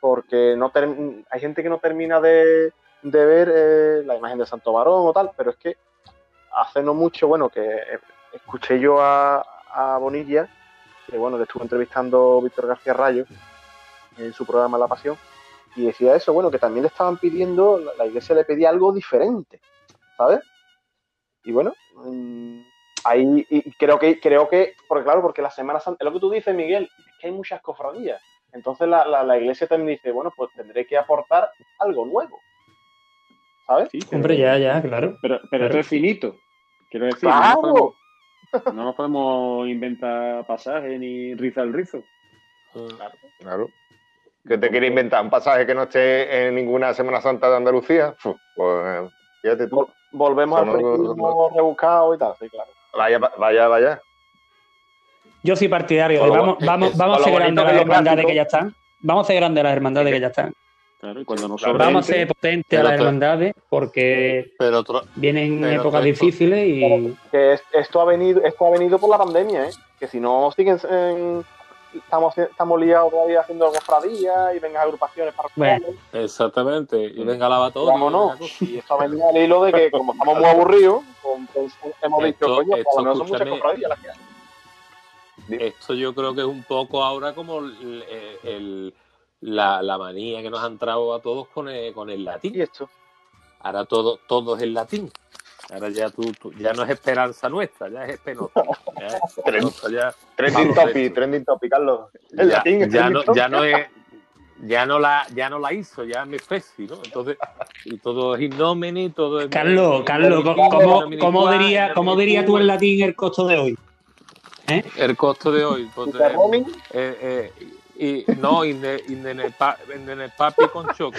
porque no hay gente que no termina de, de ver eh, la imagen de Santo Varón o tal, pero es que hace no mucho, bueno, que eh, escuché yo a, Bonilla, que bueno, le estuvo entrevistando Víctor García Rayo en su programa La Pasión, y decía eso, bueno, que también le estaban pidiendo, la, la iglesia le pedía algo diferente, ¿sabes? Y bueno, mm, ahí y creo que, creo que, porque claro, porque la Semana Santa, es lo que tú dices, Miguel, es que hay muchas cofradías. Entonces la, la, la iglesia también dice, bueno, pues tendré que aportar algo nuevo. ¿Sabes? Sí, pero- Hombre, ya, ya, claro. Pero, pero Claro. esto es finito. Quiero decir, ¡Claro! no, nos podemos, no nos podemos inventar pasajes ni rizar el rizo. claro. ¿Que te quiere inventar un pasaje que no esté en ninguna Semana Santa de Andalucía? Pues fíjate tú. Vol- Volvemos al principio rebuscado y tal, sí, claro. Vaya, vaya, vaya. Yo soy partidario de vamos, vamos, es- vamos a grandes que las hermandades que ya están. Vamos a hacer grandes las hermandades que ya están. Claro, y cuando nos Claro. sobre Vamos a ser potentes a las hermandades porque Pero otro, vienen pero épocas difíciles y Que esto ha venido, esto ha venido por la pandemia, ¿eh? Que si no siguen en- estamos, estamos liados todavía haciendo cofradías y vengan agrupaciones parroquiales. exactamente. Y venga lavatorio. Vámonos. venga cosa. Y esto ha venido al hilo de que como estamos muy aburridos, con- hemos dicho, Esto- coño, por esto, menos son muchas cofradías las que hay. Esto yo creo que es un poco ahora como el- el- la, la manía que nos han entrado a todos con el, con el latín. Y esto. Ahora todo, todo es el latín. Ahora ya tú, tú- ya no es esperanza nuestra, ya es espenosa. Ya, es Espenosa, ya, Trending topic, trending topic, Carlos. El ya, latín es ya no, ya no es ya no la ya no la hizo, ya me feci, ¿no? Entonces, y todo es innomini, todo es Carlos, Carlos, ¿cómo, cómo diría, ¿cómo diría tú en latín el costo de hoy? ¿Eh? el costo de hoy? pues, eh, y no, in the, in the nepa- in the nepapi con. Pero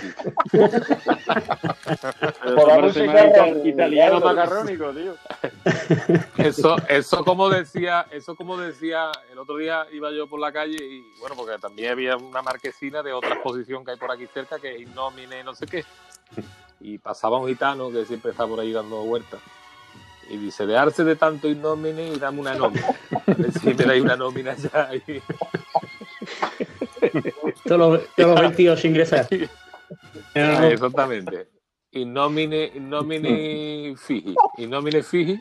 Por ron- italiano macarrónico, tío. Eso, eso como decía, eso como decía, el otro día iba yo por la calle y bueno, porque también había una marquesina de otra exposición que hay por aquí cerca que es Innomine no sé qué. Y pasaba un gitano que siempre está por ahí dando vueltas. Y dice, dejarse de tanto Innomine y dame una nómina. Si me dais una nómina ya. Y, Todos los, todos los 28 ingresar. Ah, exactamente. Innomine, innomine fiji. Innomine fiji.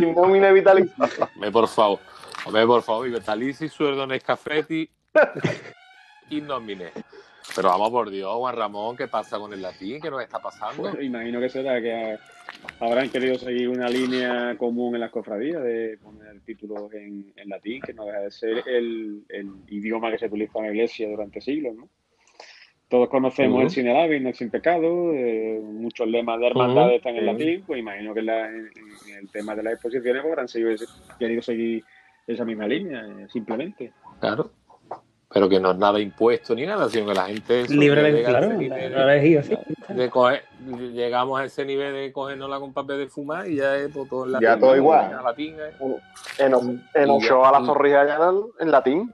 Y nómina vitalicia. Hombre, por favor. Hombre, por favor. Vitalici, sueldo Nescafetti y nomine. Pero vamos por Dios, Juan Ramón, ¿qué pasa con el latín? ¿Qué nos está pasando? Pues imagino que será que ha- habrán querido seguir una línea común en las cofradías de poner títulos en, en latín, que no deja de ser el, el idioma que se utiliza en la iglesia durante siglos, ¿no? Todos conocemos Ujú. el sin el no sin pecado, eh, muchos lemas de hermandades Ujú. están en latín, pues imagino que en, la- en- en el tema de las exposiciones pues habrán seguido querido seguir esa misma línea, eh, simplemente. Claro. Pero que no es nada impuesto ni nada, sino que la gente eso, Libre de llega a ese claro, nivel la así. de coger- llegamos a ese nivel de cogernos con papel de fumar y ya es pues, todo en latín, Ya todo ¿no? igual. En latín, ¿eh? En, un- en un Y- show a las y- torrijas ya en, en latín.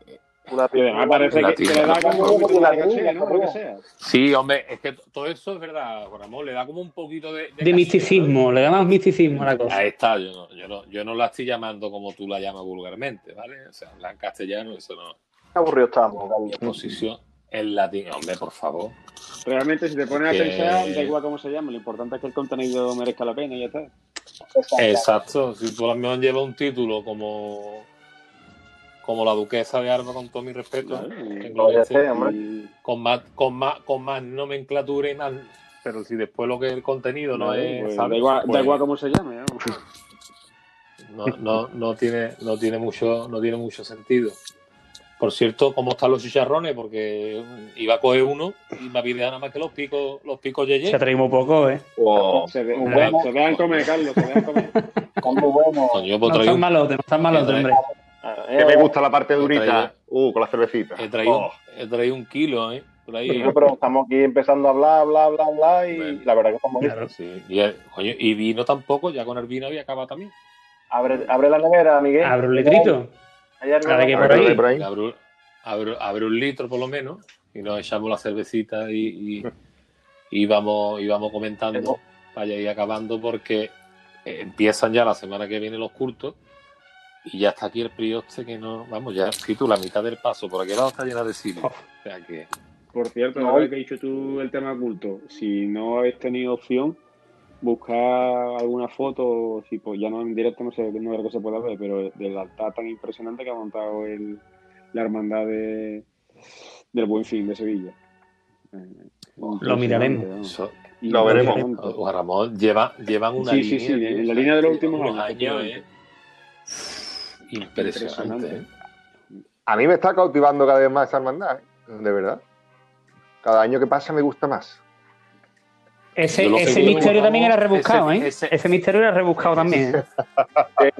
Una además parece que, que le da como un poquito de caché, ¿no? Lo que sea. Sí, hombre, es que todo eso es verdad, Ramón, le da como un poquito de... De caché, misticismo, le da más misticismo a la ¿no? cosa. Ahí está, yo no, yo, no, yo no la estoy llamando como tú la llamas vulgarmente, ¿vale? O sea, habla en castellano, eso no. Aburrido estamos, Y Carlos. exposición en latín, hombre, por favor. Realmente, si te pones a pensar, da igual cómo se llama, lo importante es que el contenido merezca la pena y ya está. Exacto, si tú a lo mejor llevas un título como como la duquesa de Arba con todo mi respeto, Claro, sé, y- con más con más con más nomenclatura y más pero si después lo que es el contenido no es pues, da, igual, Pues da igual cómo se llame. no, no, no tiene no tiene mucho no tiene mucho sentido por cierto cómo están los chicharrones porque iba a coger uno y me había nada más que los picos los picos Se yeye atraímos poco, ¿eh? O- Se, ve- Muy se ve- bueno. se vean comer, Carlos, se vean comer. Están muy buenos. coño pues No están un- malotes, no están malotes, trae- hombre. que me gusta la parte durita. traído- Uh, con la cervecita. he traído, Oh. he traído un kilo eh por ahí Sí, pero estamos aquí empezando a hablar, hablar, hablar, hablar y Bueno. la verdad que estamos bien. Claro. Sí, y, coño, y vino tampoco, ya con el vino había acabado también. Abre, abre la nevera, Miguel. Abre un litrito. Hay algo por ahí. por ahí. Un litro por lo menos y nos echamos la cervecita y, y, y vamos, y vamos comentando para ir acabando porque eh, empiezan ya la semana que viene los cultos y ya está aquí el prioste que no, vamos, ya si tú la mitad del paso por aquel lado está llena de sirios. O sea que Por cierto, No. ahora que has dicho tú el tema oculto, si no habéis tenido opción, buscar alguna foto, si pues ya no en directo, no sé, no creo que se pueda ver, pero del altar tan impresionante que ha montado el, la hermandad de, del Buen Fin de Sevilla. Eh, Lo miraremos. Lo veremos. Impresionante. Juan Ramón, lleva, llevan una Sí, sí, línea. sí, tío, en la línea de los últimos años, años, eh. Impresionante. Impresionante. ¿eh? A mí me está cautivando cada vez más esa hermandad, ¿eh? de verdad. Cada año que pasa me gusta más. Ese, ese misterio también era rebuscado, ese- ¿eh? ese- Ese, misterio era rebuscado también, ¿eh?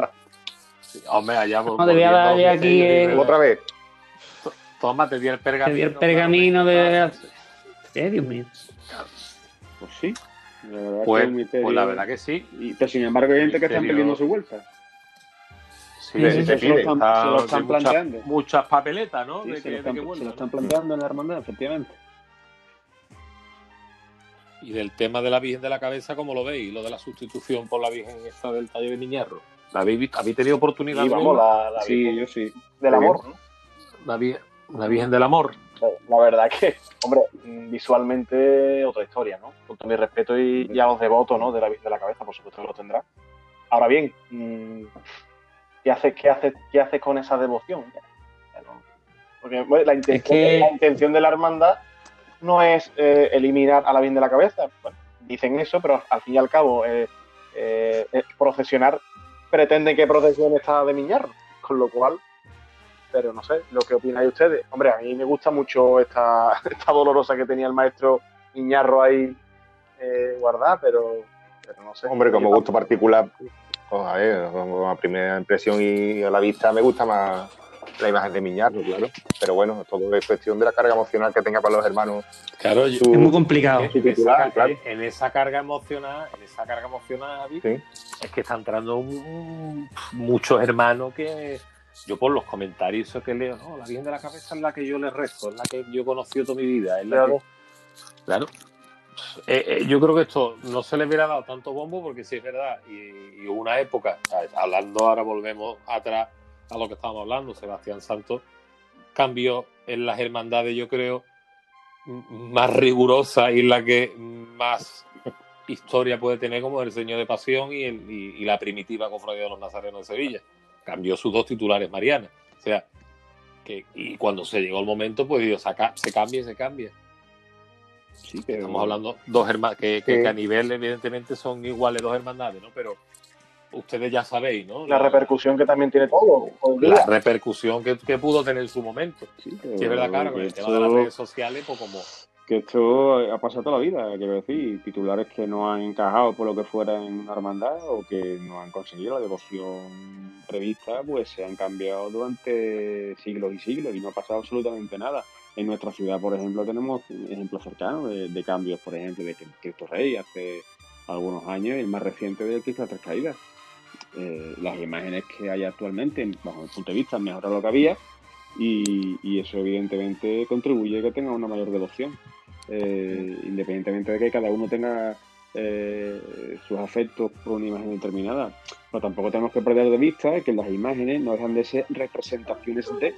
Sí, Hombre, allá No, debía darle aquí, eh, Otra vez. Toma, te di el Te pergamino. dio el pergamino de... Eh, Dios mío. Pues sí, la verdad Pues, misterio. pues la verdad que sí. Y, pero sin embargo hay gente que está Misterio. pidiendo su vuelta. Sí, Sí, sí, sí, se se lo están- Está- se lo están hay muchas- planteando. Muchas papeletas, ¿no? De se, que, lo de están, que se vuelva, lo están ¿no? planteando en la hermandad, efectivamente. Y del tema de la Virgen de la Cabeza, ¿cómo lo veis? Lo de la sustitución por la Virgen esta del taller de Miñarro. ¿La habéis, visto? ¿Habéis tenido oportunidad de vamos, la, la Sí, Virgen yo sí. del amor. ¿no? la, la Virgen del Amor. La verdad que, hombre, mm, visualmente otra historia, ¿no? Con todo mi respeto y, y a los devotos, ¿no? De la, de la cabeza, por supuesto que lo tendrá. Ahora bien, mm, ¿qué haces qué haces, qué haces con esa devoción? Porque bueno, la, intención, que- la intención de la hermandad no es eh, eliminar a la bien de la cabeza. Bueno, dicen eso, pero al fin y al cabo, eh, eh, procesionar pretenden que procesione esta de Miñarro, con lo cual pero no sé, lo que opináis ustedes. Hombre, a mí me gusta mucho esta, esta dolorosa que tenía el maestro Niñarro ahí eh, guardada, pero, pero no sé. Hombre, como gusto particular, pues, a a primera impresión y a la vista me gusta más la imagen de Miñarro, claro. Pero bueno, todo es cuestión de la carga emocional que tenga para los hermanos. Claro, su- Es muy complicado. en, esa, titular, ca- claro. en esa carga emocional, en esa carga emocional, Javi, Sí. es que está entrando un- muchos hermanos que yo por los comentarios eso que leo, no, la Virgen de la Cabeza es la que yo le rezo, es la que yo he conocido toda mi vida, es la Claro. que- claro. Eh, eh, yo creo que esto no se le hubiera dado tanto bombo porque sí es verdad, y, y hubo una época, hablando ahora volvemos atrás a lo que estábamos hablando, Sebastián Santos cambió en las hermandades, yo creo, más rigurosa y la que más historia puede tener como el Señor de Pasión y, el- y- y la primitiva Cofradía de los Nazarenos de Sevilla. Cambió sus dos titulares marianas. O sea, que, y cuando se llegó el momento, pues Dios, saca- se cambia y se cambia. Sí, pero Estamos hablando dos hermanas que, que- que a nivel, evidentemente, son iguales dos hermandades, ¿no? Pero ustedes ya sabéis, ¿no? La repercusión que también tiene todo. la repercusión que, que pudo tener en su momento. Sí, pero Sí, es verdad, claro, con que el tema de las redes sociales, pues como que esto ha pasado toda la vida, quiero decir, titulares que no han encajado por lo que fuera en una hermandad o que no han conseguido la devoción previstas pues se han cambiado durante siglos y siglos y no ha pasado absolutamente nada. En nuestra ciudad, por ejemplo, tenemos ejemplos cercanos de, cambios, por ejemplo, de Cristo Rey hace algunos años y el más reciente de Cristo Tres Caídas. Eh, las imágenes que hay actualmente, bajo mi punto de vista, mejora lo que había y, eso evidentemente contribuye a que tenga una mayor devoción, eh, independientemente de que cada uno tenga eh, sus afectos por una imagen determinada. Pero tampoco tenemos que perder de vista que las imágenes no dejan de ser representaciones de.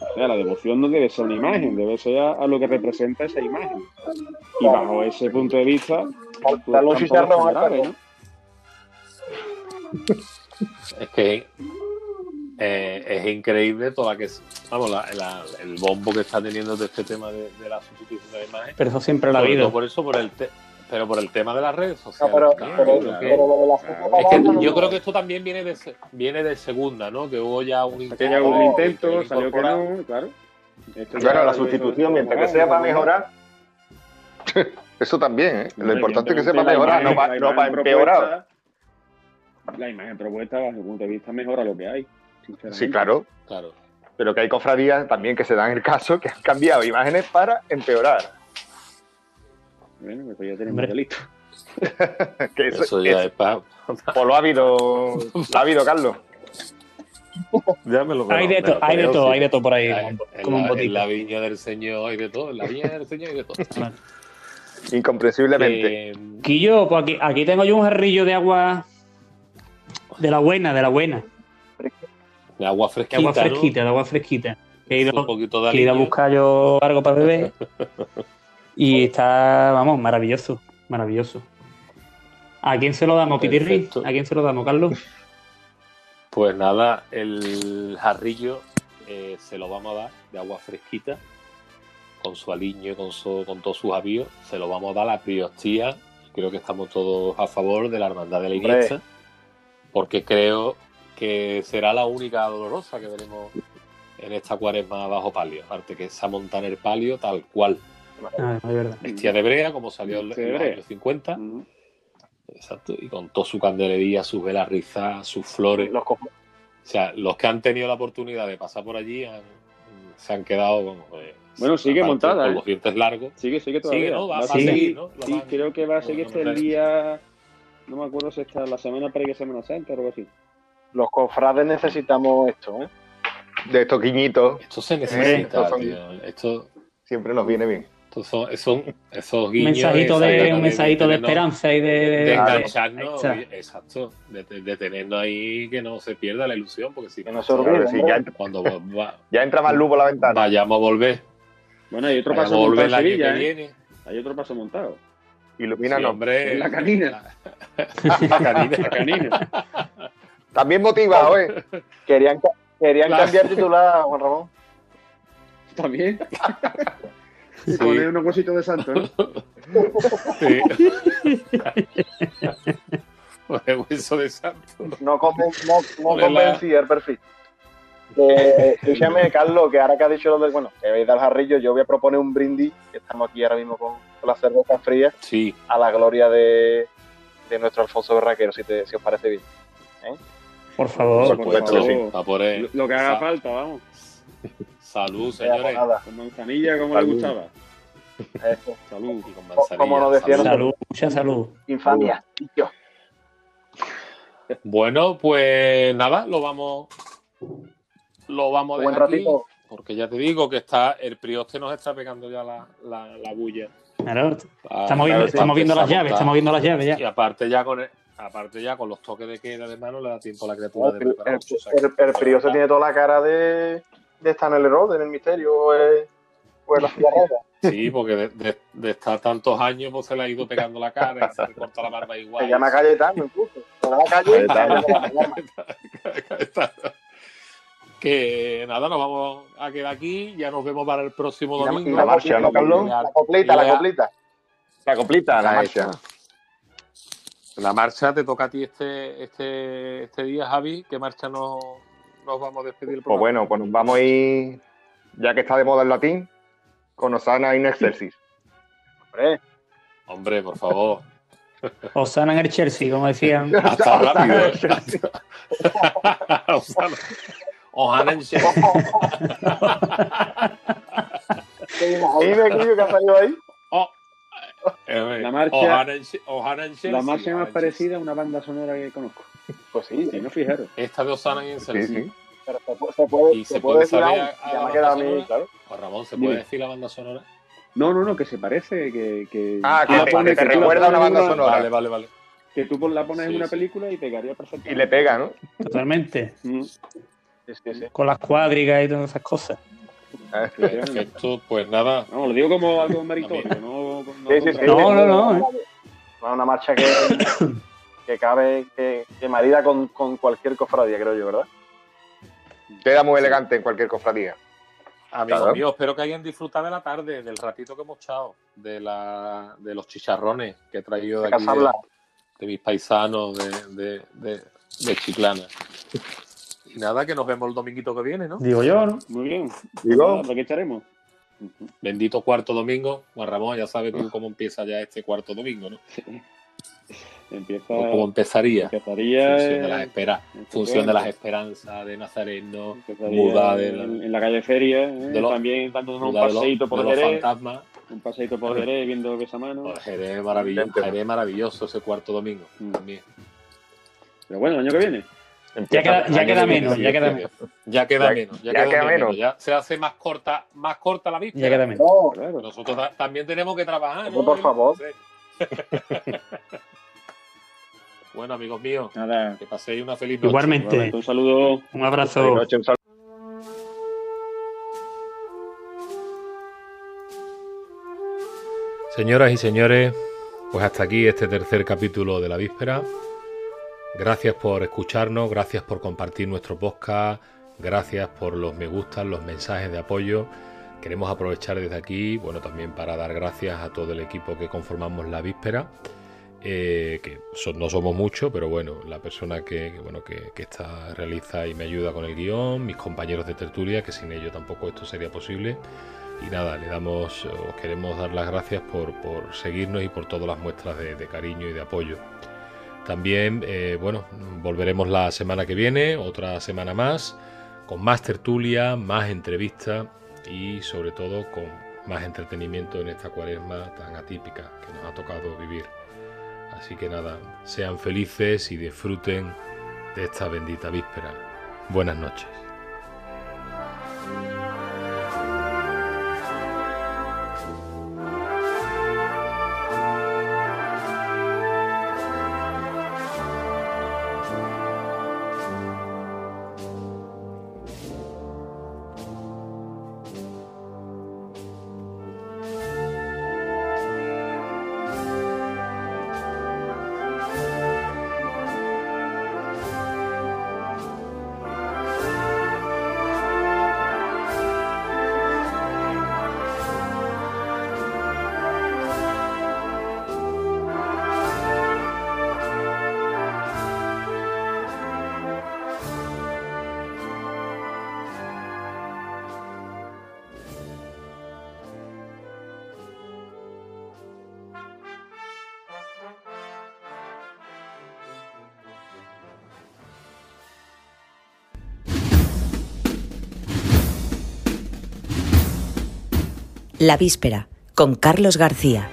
O sea, la devoción no debe ser una imagen, debe ser a, lo que representa esa imagen. Y bajo ese punto de vista, pues, es que eh, es increíble toda que vamos el bombo que está teniendo de este tema de, la sustitución de imagen. Pero eso siempre lo ha habido. por eso por el pero por el tema de las redes sociales yo creo que esto también viene de viene de segunda no que hubo ya un intento un intento salió que no claro. Claro la sustitución mientras que sea para mejorar. Eso también ¿eh? lo importante es que sea para mejorar no para empeorar la imagen propuesta desde el punto de vista mejora lo que hay Sí, claro. claro. Pero que hay cofradías también que se dan el caso que han cambiado imágenes para empeorar. Bueno, pues ya tenemos listo. que eso, ya es, para... O lo ha habido, lo ha habido Carlos. Ya me lo hay de todo, hay de todo, hay de todo por ahí. como en, en, la viña del Señor hay de todo, en la viña del Señor hay de todo. Incomprensiblemente. Eh, Quillo, pues aquí, aquí tengo yo un jarrillo de agua de la buena, de la buena. De agua fresquita. De agua fresquita, de agua fresquita. He ido, a buscar yo algo para beber. y está, vamos, maravilloso. Maravilloso. ¿A quién se lo damos, Pitirri? ¿A quién se lo damos, Carlos? Pues nada, el jarrillo eh, se lo vamos a dar de agua fresquita, con su aliño, con, su, con todos sus avíos. Se lo vamos a dar a la priostía. Creo que estamos todos a favor de la hermandad de la Iniesta, porque creo que será la única dolorosa que veremos en esta cuaresma bajo palio, aparte que esa montaner palio tal cual. Ah, Bestia de Brea, como salió en los años 50. Exacto, y con toda su candelería, sus velas rizadas, sus flores. Los o sea, los que han tenido la oportunidad de pasar por allí se han quedado con, pues, bueno, sigue montada. Con ¿eh? los dientes largos. Sigue, sigue todavía. Sigue, ¿no? Va, a seguir, ¿no? Sí, creo que va a seguir hasta el día. No me acuerdo si está la semana previa Semana Santa o algo así los cofrades necesitamos esto, ¿eh? De estos guiñitos. Esto se necesita, Esto siempre nos viene bien. Estos son, esos guiños. Mensajito de, un mensajito de esperanza y de, de, engancharnos, exacto, de, tenernos ahí que no se pierda la ilusión, porque si que no se olvide. ya, entra, cuando ya entra más luz por la ventana. Vayamos a volver. Bueno, hay otro paso montado en Sevilla, ¿eh? Hay otro paso montado. Ilumina, sí, hombre. La canina. La canina. La canina. También motivado, ¿eh? Querían, querían cambiar titular, Juan Ramón. También. y poner unos huesitos de santo, ¿no? Sí. poner hueso de santo. No, conven, no, no convencía el perfil. Eh, escúchame, Carlos, que ahora que ha dicho lo del, bueno, que veis al jarrillo, yo voy a proponer un brindis, que estamos aquí ahora mismo con, con la cerveza fría, sí. a la gloria de, de nuestro Alfonso Berraquero, si, te, si os parece bien. ¿Eh? Por favor. Por Lo que haga falta, vamos. Salud, señores. Con manzanilla, como le gustaba. Salud. Y con manzanilla. Como nos decían. Salud, mucha salud. Infamia. Bueno, pues nada, lo vamos. Lo vamos a dejar aquí, porque ya te digo que está el prioste nos está pegando ya la, la, bulla. Claro, estamos viendo, estamos viendo las llaves, estamos viendo las llaves ya. Y aparte ya con el, Aparte ya con los toques de queda de mano le da tiempo a la criatura de preparar. El, el, el se tiene toda la cara de, de estar en el error, en el misterio o en, la Sí, porque de, de, estar tantos años pues se le ha ido pegando la cara y se le corta la barba igual. Se llama Cayetano incluso. Se llama Cayetano. que nada, nos vamos a quedar aquí, ya nos vemos para el próximo domingo. la marcha, ¿no, Carlos? La coplita, la coplita. La coplita, la marcha. La marcha te toca a ti este, este, este día, Javi. ¿Qué marcha nos, nos vamos a despedir? Pues bueno, pues nos vamos a ir, ya que está de moda el latín, con Osana in excelsis. Hombre. Hombre, por favor. Osana en el Chelsea, como decían. Hasta rápido. Osana. Ojalá en Chelsea. ¿Te imaginas Guillo, que ha salido ahí? Oh, eh, La marcha- Ohana en Chelsea. La marcha más parecida a una banda sonora que conozco. Pues sí, Si no fijaros. Esta de Osana y en Sí, Chelsea. sí. pero se, pu- se puede, Y se se puede puede decir saber aún, a- a ya la me queda a banda mí, sonora. claro. Juan Ramón, ¿se Dime. puede decir la banda sonora? No, no, no, que se parece, que... que Ah, que la te- pones- que te recuerda a una banda sonora. Vale, vale, vale. Que tú la pones Sí, en una sí. película y pegaría perfectamente. Y le pega, ¿no? Totalmente. Mm, Sí, sí, sí. Con las cuadrigas y todas esas cosas. Perfecto, pues nada. No, lo digo como algo meritorio, no... no. No, no, no, eh. Es una marcha que, que cabe, que, que marida con, con cualquier cofradía, creo yo, ¿verdad? Queda muy elegante en cualquier cofradía. Amigos Claro. míos, espero que hayan disfrutado de la tarde, del ratito que hemos echado, de, la, de los chicharrones que he traído de De aquí, de, de mis paisanos de, de, de, de Chiclana. Nada, que nos vemos el dominguito que viene, ¿no? Digo yo, ¿no? Muy bien. Digo, Nada, ¿Qué echaremos? Ujú. Bendito cuarto domingo. Juan Ramón, ya sabes tú cómo empieza ya este cuarto domingo, ¿no? Empieza... O cómo empezaría. Empezaría... Función de las esperas, función de las esperanzas de Nazareno, muda de la- en, en la calle Feria, ¿eh? de los- también dándonos un muda de los, paseíto por de los Jerez, fantasmas. un paseíto por Jerez viendo Besamano. Pues Jerez maravilloso, Jerez maravilloso ese cuarto domingo Mm. también. Pero bueno, el año que viene. Ya queda, ya queda menos, ya queda menos. Ya queda menos, ya, ya queda, queda menos. Ya se hace más corta, más corta la vista. Ya queda menos. No, Claro. Nosotros ta- también tenemos que trabajar, ¿no? Por favor. Sí. bueno, amigos míos, Nada. que paséis una feliz noche. Igualmente. Igualmente, Un saludo. Un abrazo. Buenas noches, un saludo. Señoras y señores, pues hasta aquí este tercer capítulo de la víspera. Gracias por escucharnos, gracias por compartir nuestro podcast, gracias por los me gustan, los mensajes de apoyo. Queremos aprovechar desde aquí, bueno, también para dar gracias a todo el equipo que conformamos la víspera, eh, que no somos muchos, pero bueno, la persona que, que, bueno, que, está, realiza y me ayuda con el guion, mis compañeros de tertulia, que sin ello tampoco esto sería posible. Y nada, le damos, os queremos dar las gracias por, por seguirnos y por todas las muestras de cariño y de apoyo. También, eh, bueno, volveremos la semana que viene, otra semana más, con más tertulia, más entrevistas y sobre todo con más entretenimiento en esta cuaresma tan atípica que nos ha tocado vivir. Así que nada, sean felices y disfruten de esta bendita víspera. Buenas noches. La víspera, con Carlos García.